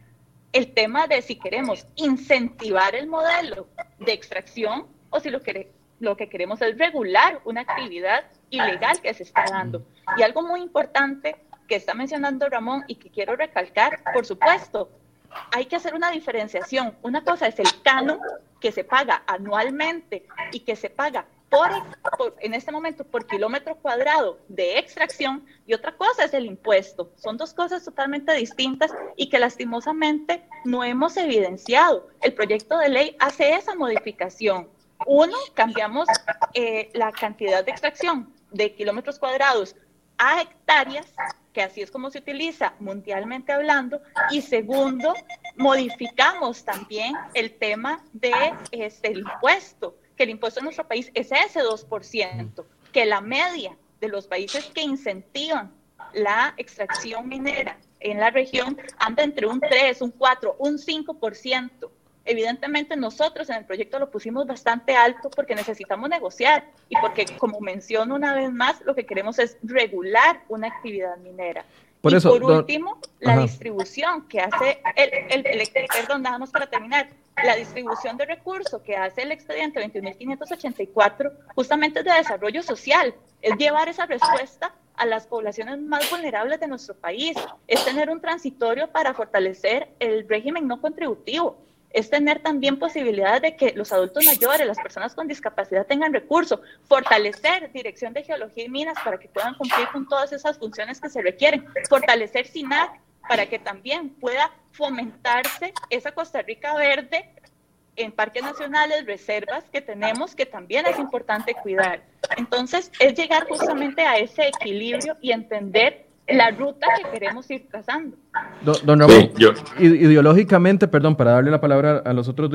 el tema de si queremos incentivar el modelo de extracción o si lo que, lo que queremos es regular una actividad ilegal que se está dando. Y algo muy importante que está mencionando Ramón y que quiero recalcar, por supuesto, hay que hacer una diferenciación. Una cosa es el canon que se paga anualmente y que se paga por, en este momento por kilómetro cuadrado de extracción y otra cosa es el impuesto. Son dos cosas totalmente distintas y que lastimosamente no hemos evidenciado. El proyecto de ley hace esa modificación uno, cambiamos eh, la cantidad de extracción de kilómetros cuadrados a hectáreas, que así es como se utiliza mundialmente hablando. Y segundo, modificamos también el tema de este, impuesto, que el impuesto en nuestro país es ese 2%, que la media de los países que incentivan la extracción minera en la región anda entre un 3, un 4, un 5%. Evidentemente nosotros en el proyecto lo pusimos bastante alto porque necesitamos negociar y porque, como menciono una vez más, lo que queremos es regular una actividad minera. Por y por último, la distribución que hace el, el, perdón, nada más para terminar, la distribución de recursos que hace el expediente 21.584 justamente es de desarrollo social, es llevar esa respuesta a las poblaciones más vulnerables de nuestro país, es tener un transitorio para fortalecer el régimen no contributivo, es tener también posibilidades de que los adultos mayores, las personas con discapacidad tengan recursos, fortalecer Dirección de Geología y Minas para que puedan cumplir con todas esas funciones que se requieren, fortalecer SINAC para que también pueda fomentarse esa Costa Rica verde en parques nacionales, reservas que tenemos que también es importante cuidar. Entonces, es llegar justamente a ese equilibrio y entender la ruta que queremos ir trazando. Don, Ramón, ideológicamente, perdón, para darle la palabra a los otros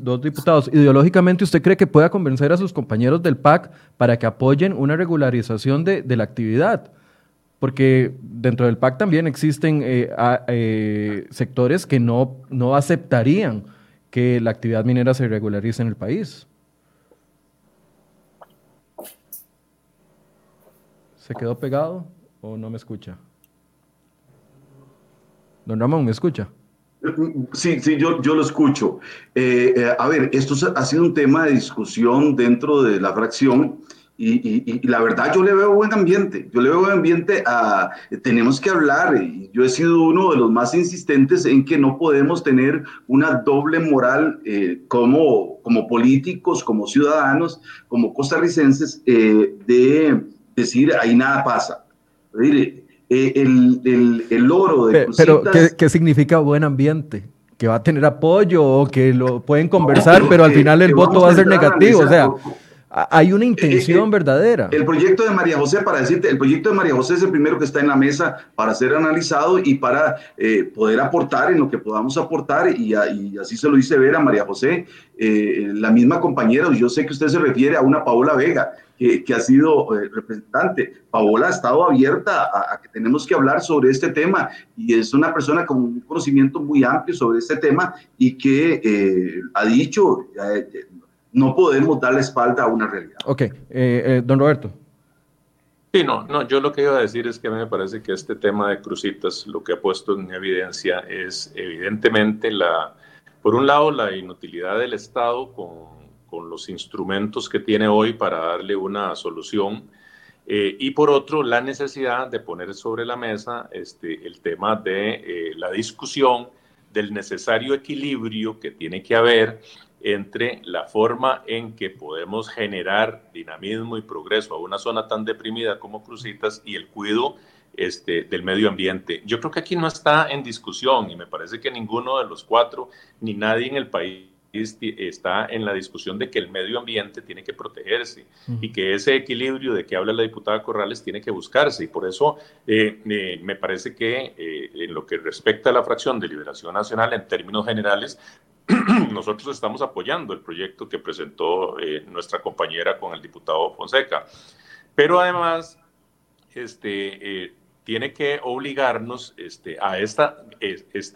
dos diputados, ideológicamente usted cree que pueda convencer a sus compañeros del PAC para que apoyen una regularización de, la actividad, porque dentro del PAC también existen eh, eh, sectores que no, no aceptarían que la actividad minera se regularice en el país. ¿Se quedó pegado? O no me escucha? Don Ramón, ¿me escucha? Sí, sí, yo, yo lo escucho. Eh, eh, a ver, esto ha sido un tema de discusión dentro de la fracción y, la verdad yo le veo buen ambiente. Yo le veo buen ambiente a... Tenemos que hablar. Y yo he sido uno de los más insistentes en que no podemos tener una doble moral eh, como, como políticos, como ciudadanos, como costarricenses, de decir ahí nada pasa. Eh, el, el, el, logro de Pero, ¿qué, significa buen ambiente? ¿Que va a tener apoyo o que lo pueden conversar, pero al final el voto va a ser negativo? O sea, hay una intención verdadera. El proyecto de María José, para decirte, el proyecto de María José es el primero que está en la mesa para ser analizado y para eh, poder aportar en lo que podamos aportar, y, así se lo hice ver a María José, eh, la misma compañera, yo sé que usted se refiere a una Paola Vega, que, ha sido eh, representante. Paola ha estado abierta a, que tenemos que hablar sobre este tema y es una persona con un conocimiento muy amplio sobre este tema y que ha dicho, no podemos dar la espalda a una realidad. Ok, eh, eh, don Roberto. Sí, no, no, yo lo que iba a decir es que a mí me parece que este tema de crucitas lo que ha puesto en evidencia es evidentemente la, por un lado, la inutilidad del Estado con, con los instrumentos que tiene hoy para darle una solución eh, y por otro, la necesidad de poner sobre la mesa este, el tema de eh, la discusión del necesario equilibrio que tiene que haber entre la forma en que podemos generar dinamismo y progreso a una zona tan deprimida como Crucitas y el cuidado este, del medio ambiente. Yo creo que aquí no está en discusión y me parece que ninguno de los cuatro, ni nadie en el país está en la discusión de que el medio ambiente tiene que protegerse y que ese equilibrio de que habla la diputada Corrales tiene que buscarse. Y por eso eh, me parece que eh, en lo que respecta a la fracción de Liberación Nacional, en términos generales, nosotros estamos apoyando el proyecto que presentó eh, nuestra compañera con el diputado Fonseca. Pero además, este, tiene que obligarnos este, a, esta,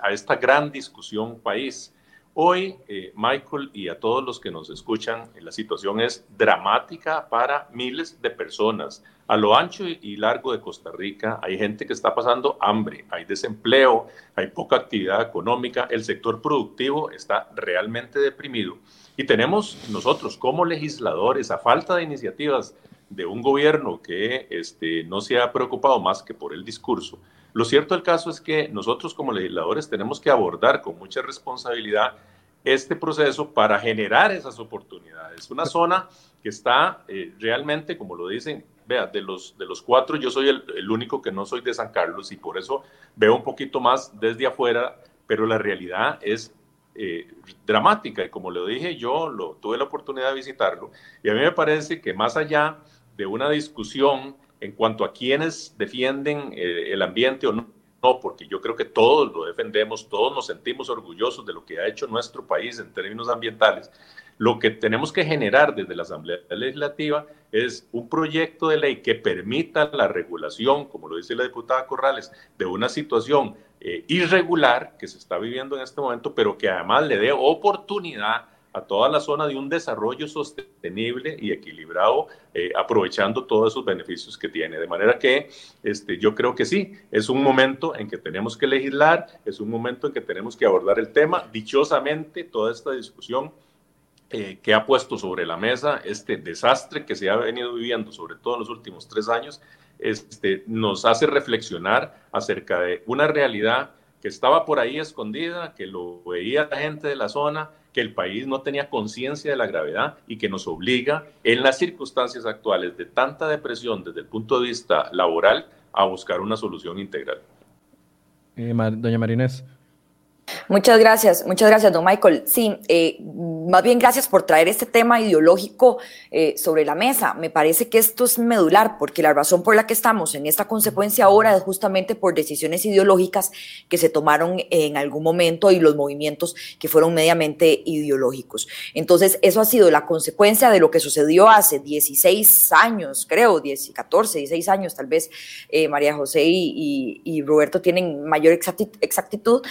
a esta gran discusión país Hoy, eh, Michael y a todos los que nos escuchan, la situación es dramática para miles de personas. A lo ancho y largo de Costa Rica hay gente que está pasando hambre, hay desempleo, hay poca actividad económica, el sector productivo está realmente deprimido. Y tenemos nosotros como legisladores, a falta de iniciativas de un gobierno que este, no se ha preocupado más que por el discurso, lo cierto del caso es que nosotros como legisladores tenemos que abordar con mucha responsabilidad este proceso para generar esas oportunidades. Una zona que está eh, realmente, como lo dicen, vea, de los, de los cuatro yo soy el, único que no soy de San Carlos y por eso veo un poquito más desde afuera, pero la realidad es eh, dramática y como lo dije yo lo, tuve la oportunidad de visitarlo y a mí me parece que más allá de una discusión en cuanto a quienes defienden eh, el ambiente o no, no, porque yo creo que todos lo defendemos, todos nos sentimos orgullosos de lo que ha hecho nuestro país en términos ambientales. Lo que tenemos que generar desde la Asamblea Legislativa es un proyecto de ley que permita la regulación, como lo dice la diputada Corrales, de una situación eh, irregular que se está viviendo en este momento, pero que además le dé oportunidad a toda la zona de un desarrollo sostenible y equilibrado, eh, aprovechando todos esos beneficios que tiene. De manera que este, yo creo que sí, es un momento en que tenemos que legislar, es un momento en que tenemos que abordar el tema. Dichosamente, toda esta discusión eh, que ha puesto sobre la mesa este desastre que se ha venido viviendo, sobre todo en los últimos tres años, este, nos hace reflexionar acerca de una realidad que estaba por ahí escondida, que lo veía la gente de la zona, que el país no tenía conciencia de la gravedad y que nos obliga en las circunstancias actuales de tanta depresión desde el punto de vista laboral a buscar una solución integral. Eh, doña Marinés. Muchas gracias, muchas gracias, don Michael. Sí, eh, más bien gracias por traer este tema ideológico eh, sobre la mesa. Me parece que esto es medular porque la razón por la que estamos en esta consecuencia ahora es justamente por decisiones ideológicas que se tomaron en algún momento y los movimientos que fueron mediamente ideológicos. Entonces, eso ha sido la consecuencia de lo que sucedió hace 16 años, creo, 10, 14, 16 años, tal vez eh, María José y, Roberto tienen mayor exactitud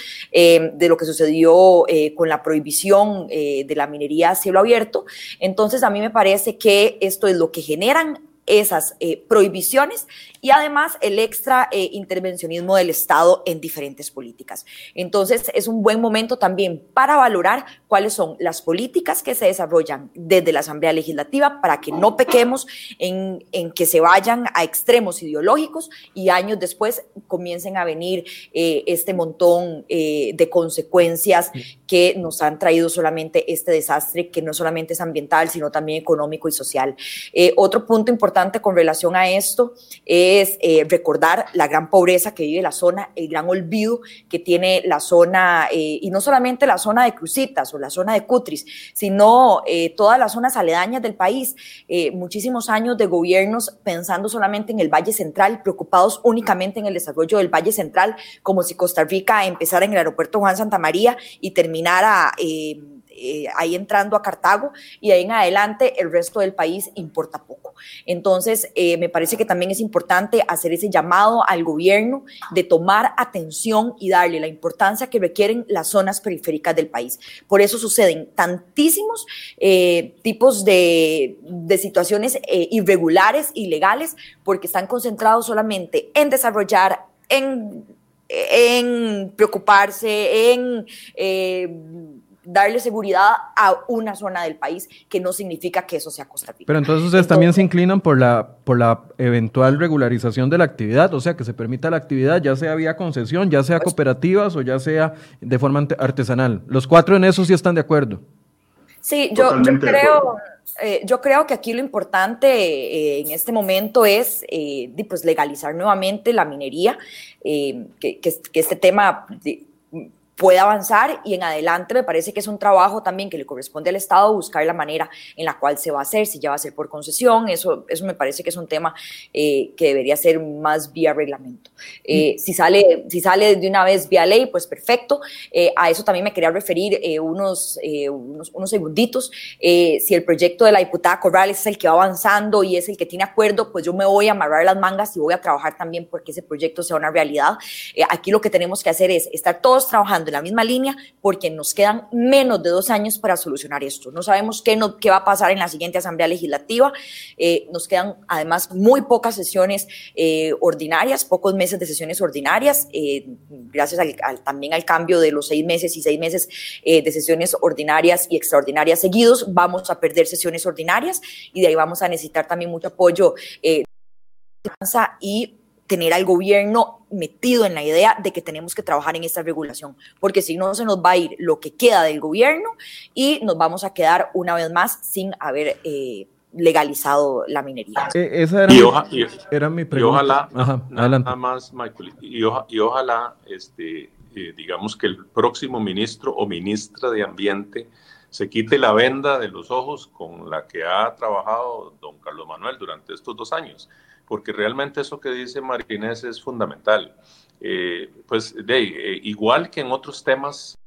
de lo que sucedió eh, con la prohibición eh, de la minería a cielo abierto. Entonces, a mí me parece que esto es lo que generan esas eh, prohibiciones y además el extra eh, intervencionismo del Estado en diferentes políticas. Entonces, es un buen momento también para valorar cuáles son las políticas que se desarrollan desde la Asamblea Legislativa para que no pequemos en, que se vayan a extremos ideológicos y años después comiencen a venir eh, este montón de consecuencias que nos han traído solamente este desastre, que no solamente es ambiental, sino también económico y social. otro punto importante con relación a esto es eh, recordar la gran pobreza que vive la zona, el gran olvido que tiene la zona, eh, y no solamente la zona de Crucitas o la zona de Cutris, sino eh, todas las zonas aledañas del país. muchísimos años de gobiernos pensando solamente en el Valle Central, preocupados únicamente en el desarrollo del Valle Central, como si Costa Rica empezara en el aeropuerto Juan Santa María y terminara... ahí entrando a Cartago y ahí en adelante el resto del país importa poco. Entonces, eh, me parece que también es importante hacer ese llamado al gobierno de tomar atención y darle la importancia que requieren las zonas periféricas del país. Por eso suceden tantísimos eh, tipos de, de situaciones eh, irregulares, ilegales, porque están concentrados solamente en desarrollar, en, en preocuparse, en darle seguridad a una zona del país, que no significa que eso sea Costa Rica. Pero entonces ustedes también se inclinan por la, por la eventual regularización de la actividad, o sea, que se permita la actividad, ya sea vía concesión, ya sea cooperativas o ya sea de forma artesanal. Los cuatro en eso sí están de acuerdo. Sí, yo, creo... Eh, yo creo que aquí lo importante eh, en este momento es eh, pues legalizar nuevamente la minería, que, que, este tema puede avanzar y en adelante me parece que es un trabajo también que le corresponde al Estado buscar la manera en la cual se va a hacer, si ya va a ser por concesión, eso, eso me parece que es un tema eh, que debería ser más vía reglamento. Eh, mm. si, sale, si sale de una vez vía ley, pues perfecto. Eh, a eso también me quería referir unos, unos, unos, segunditos. si el proyecto de la diputada Corrales es el que va avanzando y es el que tiene acuerdo, pues yo me voy a amarrar las mangas y voy a trabajar también porque ese proyecto sea una realidad. aquí lo que tenemos que hacer es estar todos trabajando de la misma línea porque nos quedan menos de dos años para solucionar esto. No sabemos qué, no, qué va a pasar en la siguiente Asamblea Legislativa. Eh, nos quedan además muy pocas sesiones eh, ordinarias, pocos meses de sesiones ordinarias, eh, gracias también al cambio de los seis meses y seis meses de sesiones ordinarias y extraordinarias seguidos. Vamos a perder sesiones ordinarias y de ahí vamos a necesitar también mucho apoyo y tener al gobierno metido en la idea de que tenemos que trabajar en esta regulación, porque si no se nos va a ir lo que queda del gobierno y nos vamos a quedar una vez más sin haber eh, legalizado la minería. Eh, esa era, mi, era mi pregunta. Y ojalá, nada más, Michael, y, ojalá, este, eh, digamos que el próximo ministro o ministra de Ambiente se quite la venda de los ojos con la que ha trabajado don Carlos Manuel durante estos dos años porque realmente eso que dice Martínez es fundamental. Eh, pues de, eh, igual que en otros temas,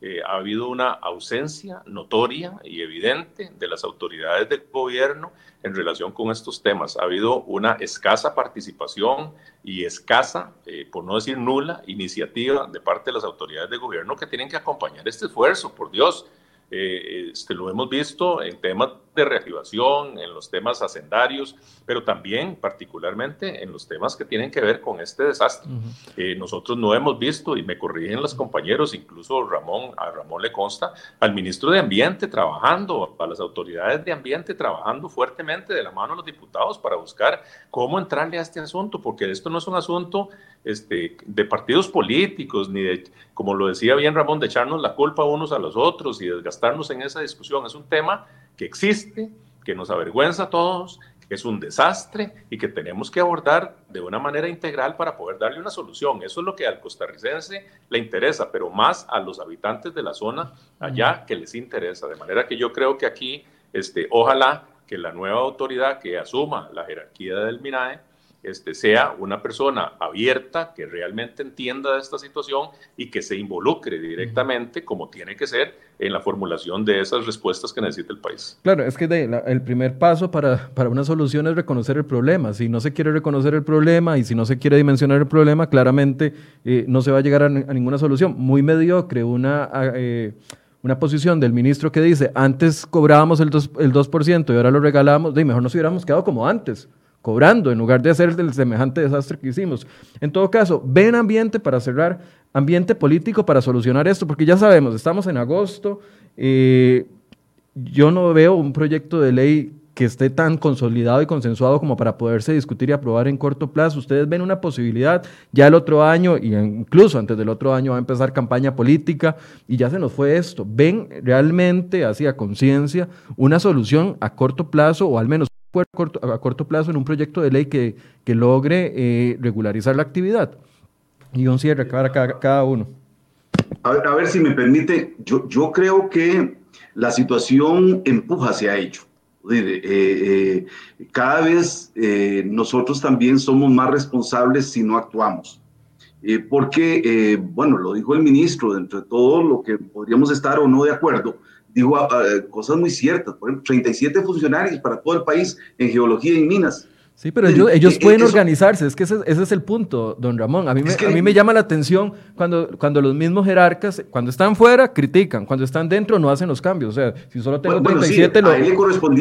eh, ha habido una ausencia notoria y evidente de las autoridades del gobierno en relación con estos temas. Ha habido una escasa participación y escasa, por no decir nula, iniciativa de parte de las autoridades del gobierno que tienen que acompañar este esfuerzo, por Dios. Eh, este, lo hemos visto en temas de reactivación, en los temas hacendarios, pero también particularmente en los temas que tienen que ver con este desastre. Eh, nosotros no hemos visto, y me corrigen los compañeros, incluso Ramón, a Ramón le consta, al ministro de Ambiente trabajando, a las autoridades de Ambiente trabajando fuertemente de la mano de los diputados para buscar cómo entrarle a este asunto, porque esto no es un asunto este, de partidos políticos, ni de, como lo decía bien Ramón, de echarnos la culpa unos a los otros y desgastarnos en esa discusión. Es un tema que existe, que nos avergüenza a todos, que es un desastre y que tenemos que abordar de una manera integral para poder darle una solución. Eso es lo que al costarricense le interesa, pero más a los habitantes de la zona allá que les interesa. De manera que yo creo que aquí, este, ojalá que la nueva autoridad que asuma la jerarquía del MINAE, este, sea una persona abierta, que realmente entienda de esta situación y que se involucre directamente, como tiene que ser, en la formulación de esas respuestas que necesita el país. Claro, es que el primer paso para, para, una solución es reconocer el problema. Si no se quiere reconocer el problema y si no se quiere dimensionar el problema, claramente eh, no se va a llegar a, ninguna solución. Muy mediocre, una... Eh, una posición del ministro que dice, antes cobrábamos el 2%, el 2 y ahora lo regalamos, de mejor nos hubiéramos quedado como antes cobrando en lugar de hacer el semejante desastre que hicimos. En todo caso, ven ambiente para cerrar, ambiente político para solucionar esto, porque ya sabemos, estamos en agosto, eh, yo no veo un proyecto de ley que esté tan consolidado y consensuado como para poderse discutir y aprobar en corto plazo. Ustedes ven una posibilidad, ya el otro año, y incluso antes del otro año va a empezar campaña política, y ya se nos fue esto. ¿Ven realmente, hacia conciencia, una solución a corto plazo, o al menos a corto, plazo en un proyecto de ley que, que logre eh, regularizar la actividad. Y un cierre para cada, cada uno. A ver, a ver, si me permite, yo, yo creo que la situación empuja hacia ello. Eh, eh, cada vez nosotros también somos más responsables si no actuamos. porque, bueno, lo dijo el ministro, dentro de todo lo que podríamos estar o no de acuerdo, digo cosas muy ciertas. Por ejemplo, 37 funcionarios para todo el país en geología y minas. Sí, pero ellos, ellos pueden organizarse, es que ese, ese, es el punto, don Ramón. A mí, me, a mí me llama la atención cuando, cuando los mismos jerarcas, cuando están fuera, critican, cuando están dentro, no hacen los cambios. O sea, si solo tengo 37, lo,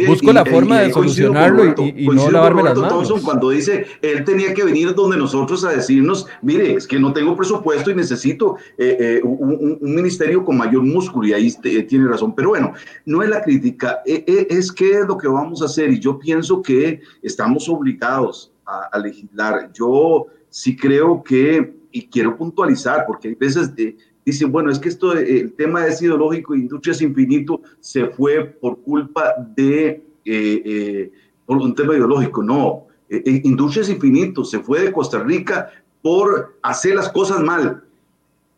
busco la forma de solucionarlo y, no lavarme las manos. Thompson cuando dice, él tenía que venir donde nosotros a decirnos, mire, es que no tengo presupuesto y necesito eh, eh, un, un, ministerio con mayor músculo, y ahí tiene razón. Pero bueno, no es la crítica, eh, es qué es lo que vamos a hacer, y yo pienso que estamos obligados obligados a, legislar. Yo sí creo que, y quiero puntualizar, porque hay veces dicen, bueno, es que esto, el tema es ideológico, Industrias Infinito se fue por culpa de, eh, eh, un tema ideológico. No, eh, Industrias Infinito se fue de Costa Rica por hacer las cosas mal.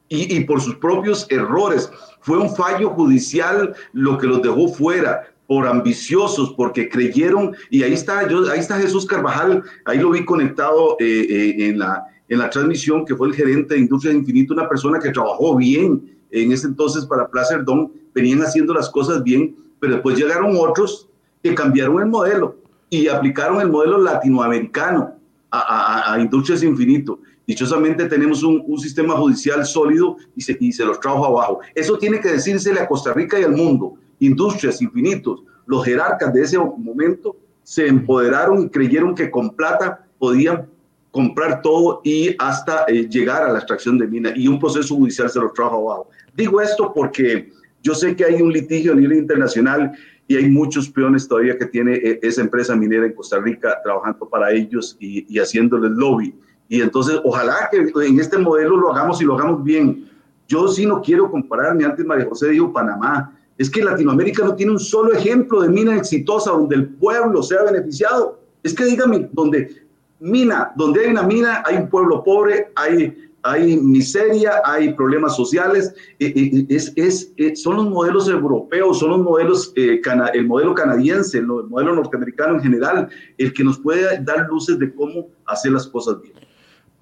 Y, por sus propios errores. Fue un fallo judicial lo que los dejó fuera por ambiciosos, porque creyeron, y ahí está, yo, ahí está Jesús Carvajal, ahí lo vi conectado eh, eh, en, la, en la transmisión, que fue el gerente de Industria Infinito, una persona que trabajó bien en ese entonces para Placer Don, venían haciendo las cosas bien, pero después llegaron otros que cambiaron el modelo y aplicaron el modelo latinoamericano a, a, Industrias Infinito. Dichosamente tenemos un, un, sistema judicial sólido y se, y se los trajo abajo. Eso tiene que decírsele a Costa Rica y al mundo industrias infinitos. Los jerarcas de ese momento se empoderaron y creyeron que con plata podían comprar todo y hasta eh, llegar a la extracción de mina y un proceso judicial se los trajo abajo. Digo esto porque yo sé que hay un litigio a nivel internacional y hay muchos peones todavía que tiene eh, esa empresa minera en Costa Rica trabajando para ellos y, y haciéndoles lobby. Y entonces, ojalá que en este modelo lo hagamos y lo hagamos bien. Yo sí no quiero compararme, antes María José dijo Panamá, es que Latinoamérica no tiene un solo ejemplo de mina exitosa donde el pueblo sea beneficiado. Es que dígame, donde mina, donde hay una mina, hay un pueblo pobre, hay, hay miseria, hay problemas sociales. Eh, eh, es, es, eh, son los modelos europeos, son los modelos, el modelo canadiense, el modelo norteamericano en general, el que nos puede dar luces de cómo hacer las cosas bien.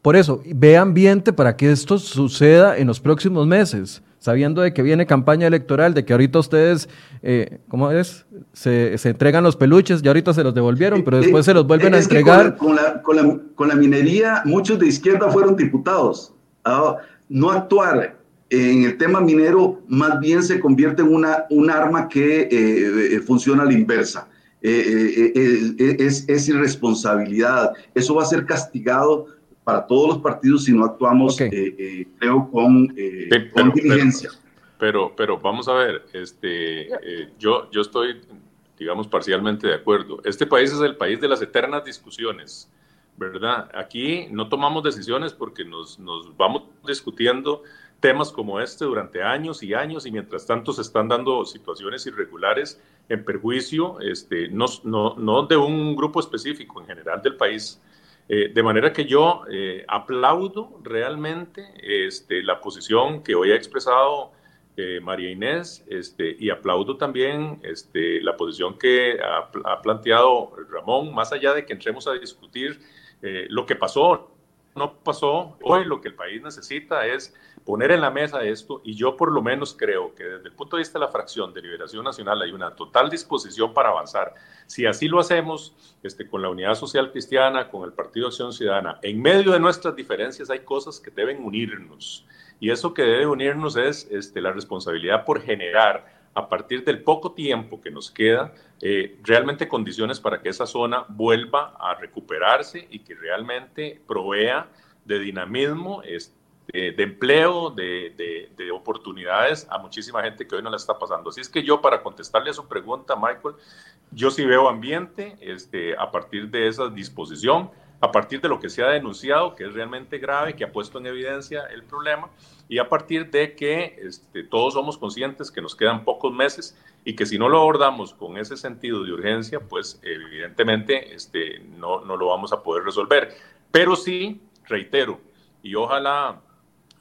Por eso, ve ambiente para que esto suceda en los próximos meses sabiendo de que viene campaña electoral, de que ahorita ustedes, eh, ¿cómo es? Se, entregan los peluches, ya ahorita se los devolvieron, pero después se los vuelven a entregar. Con la, con, la, minería, muchos de izquierda fueron diputados. Ah, no actuar en el tema minero más bien se convierte en una, un arma que eh, funciona a la inversa. Eh, es, es irresponsabilidad. Eso va a ser castigado para todos los partidos si no actuamos, eh, eh, creo, con, eh, diligencia. Pero, pero, vamos a ver, este, yo, yo estoy, digamos, parcialmente de acuerdo. Este país es el país de las eternas discusiones, ¿verdad? Aquí no tomamos decisiones porque nos, nos vamos discutiendo temas como este durante años y años y mientras tanto se están dando situaciones irregulares en perjuicio este, no, no, no de un grupo específico, en general del país. Eh, de manera que yo eh, aplaudo realmente este, la posición que hoy ha expresado eh, María Inés este, y aplaudo también este, la posición que ha, ha, planteado Ramón, más allá de que entremos a discutir lo que pasó no pasó. Hoy lo que el país necesita es poner en la mesa esto y yo por lo menos creo que desde el punto de vista de la fracción de Liberación Nacional hay una total disposición para avanzar. Si así lo hacemos este, con la Unidad Social Cristiana, con el Partido Acción Ciudadana, en medio de nuestras diferencias hay cosas que deben unirnos y eso que debe unirnos es este, la responsabilidad por generar a partir del poco tiempo que nos queda, eh, realmente condiciones para que esa zona vuelva a recuperarse y que realmente provea de dinamismo, este, de empleo, de, de, oportunidades a muchísima gente que hoy no la está pasando. Así es que yo, para contestarle a su pregunta, Michael, yo sí veo ambiente este, a partir de esa disposición a partir de lo que se ha denunciado, que es realmente grave, que ha puesto en evidencia el problema, y a partir de que este, todos somos conscientes que nos quedan pocos meses y que si no lo abordamos con ese sentido de urgencia, pues evidentemente este, no, no lo vamos a poder resolver. Pero sí, reitero, y ojalá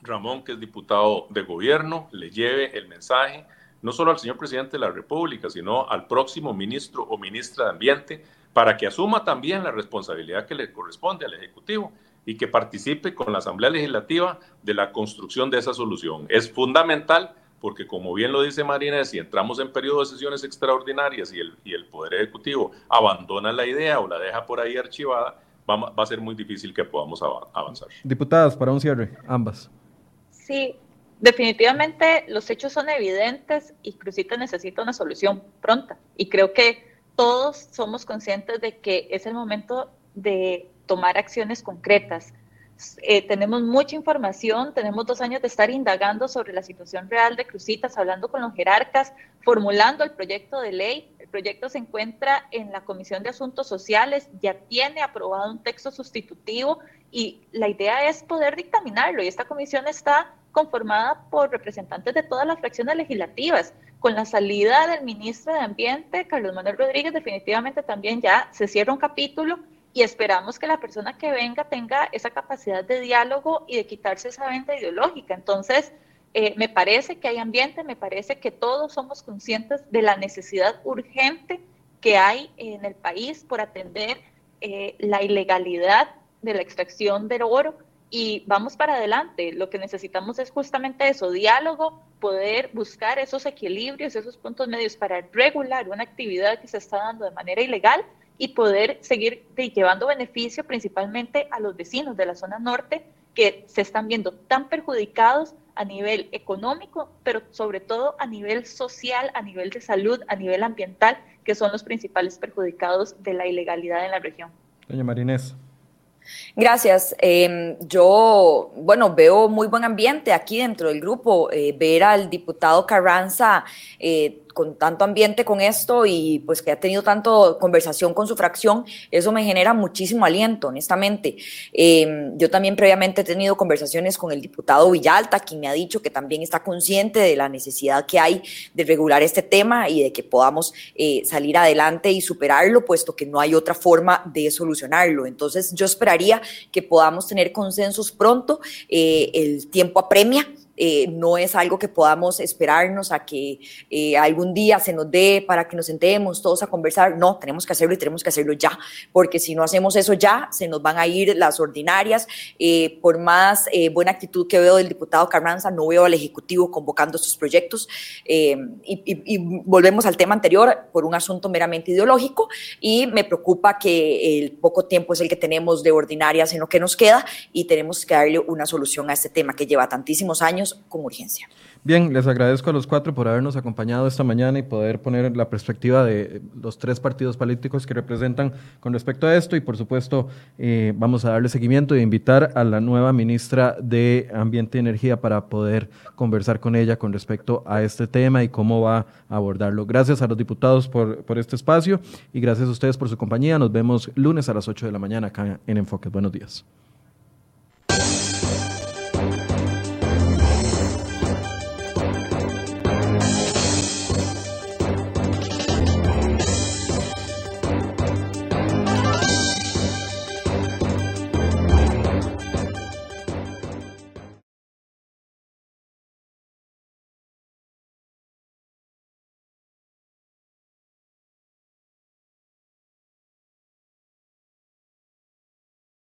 Ramón, que es diputado de gobierno, le lleve el mensaje no solo al señor presidente de la República, sino al próximo ministro o ministra de Ambiente, para que asuma también la responsabilidad que le corresponde al Ejecutivo y que participe con la Asamblea Legislativa de la construcción de esa solución. Es fundamental porque como bien lo dice Marina, si entramos en periodo de sesiones extraordinarias y el, y el Poder Ejecutivo abandona la idea o la deja por ahí archivada, va, va a ser muy difícil que podamos avanzar. Diputadas, para un cierre, ambas. Sí, definitivamente los hechos son evidentes y Crucita necesita una solución pronta. Y creo que todos somos conscientes de que es el momento de tomar acciones concretas. Eh, tenemos mucha información, tenemos dos años de estar indagando sobre la situación real de Crucitas, hablando con los jerarcas, formulando el proyecto de ley. El proyecto se encuentra en la Comisión de Asuntos Sociales, ya tiene aprobado un texto sustitutivo y la idea es poder dictaminarlo y esta comisión está conformada por representantes de todas las fracciones legislativas. Con la salida del ministro de Ambiente, Carlos Manuel Rodríguez, definitivamente también ya se cierra un capítulo y esperamos que la persona que venga tenga esa capacidad de diálogo y de quitarse esa venta ideológica. Entonces, eh, me parece que hay ambiente, me parece que todos somos conscientes de la necesidad urgente que hay en el país por atender eh, la ilegalidad de la extracción del oro y vamos para adelante. Lo que necesitamos es justamente eso, diálogo, poder buscar esos equilibrios, esos puntos medios para regular una actividad que se está dando de manera ilegal y poder seguir llevando beneficio principalmente a los vecinos de la zona norte que se están viendo tan perjudicados a nivel económico, pero sobre todo a nivel social, a nivel de salud, a nivel ambiental, que son los principales perjudicados de la ilegalidad en la región. Doña Marinés. Gracias. Em, yo, bueno, veo muy buen ambiente aquí dentro del grupo. Eh, ver al diputado Carranza eh, con tanto ambiente con esto y pues que ha tenido tanto conversación con su fracción, eso me genera muchísimo aliento, honestamente. Em, yo también previamente he tenido conversaciones con el diputado Villalta, quien me ha dicho que también está consciente de la necesidad que hay de regular este tema y de que podamos eh, salir adelante y superarlo, puesto que no hay otra forma de solucionarlo. Entonces yo esperaría que podamos tener consensos pronto, eh, el tiempo apremia. Eh, no es algo que podamos esperarnos a que eh, algún día se nos dé para que nos sentemos todos a conversar. No, tenemos que hacerlo y tenemos que hacerlo ya, porque si no hacemos eso ya, se nos van a ir las ordinarias. Eh, por más buena actitud que veo del diputado Carranza, no veo al Ejecutivo convocando estos proyectos. Y, y, volvemos al tema anterior por un asunto meramente ideológico y me preocupa que el poco tiempo es el que tenemos de ordinarias en lo que nos queda y tenemos que darle una solución a este tema que lleva tantísimos años urgencia. Bien, les agradezco a los cuatro por habernos acompañado esta mañana y poder poner la perspectiva de los tres partidos políticos que representan con respecto a esto y por supuesto eh, vamos a darle seguimiento e invitar a la nueva ministra de Ambiente y Energía para poder conversar con ella con respecto a este tema y cómo va a abordarlo. Gracias a los diputados por, por este espacio y gracias a ustedes por su compañía. Nos vemos lunes a las 8 de la mañana acá en Enfoques. Buenos días.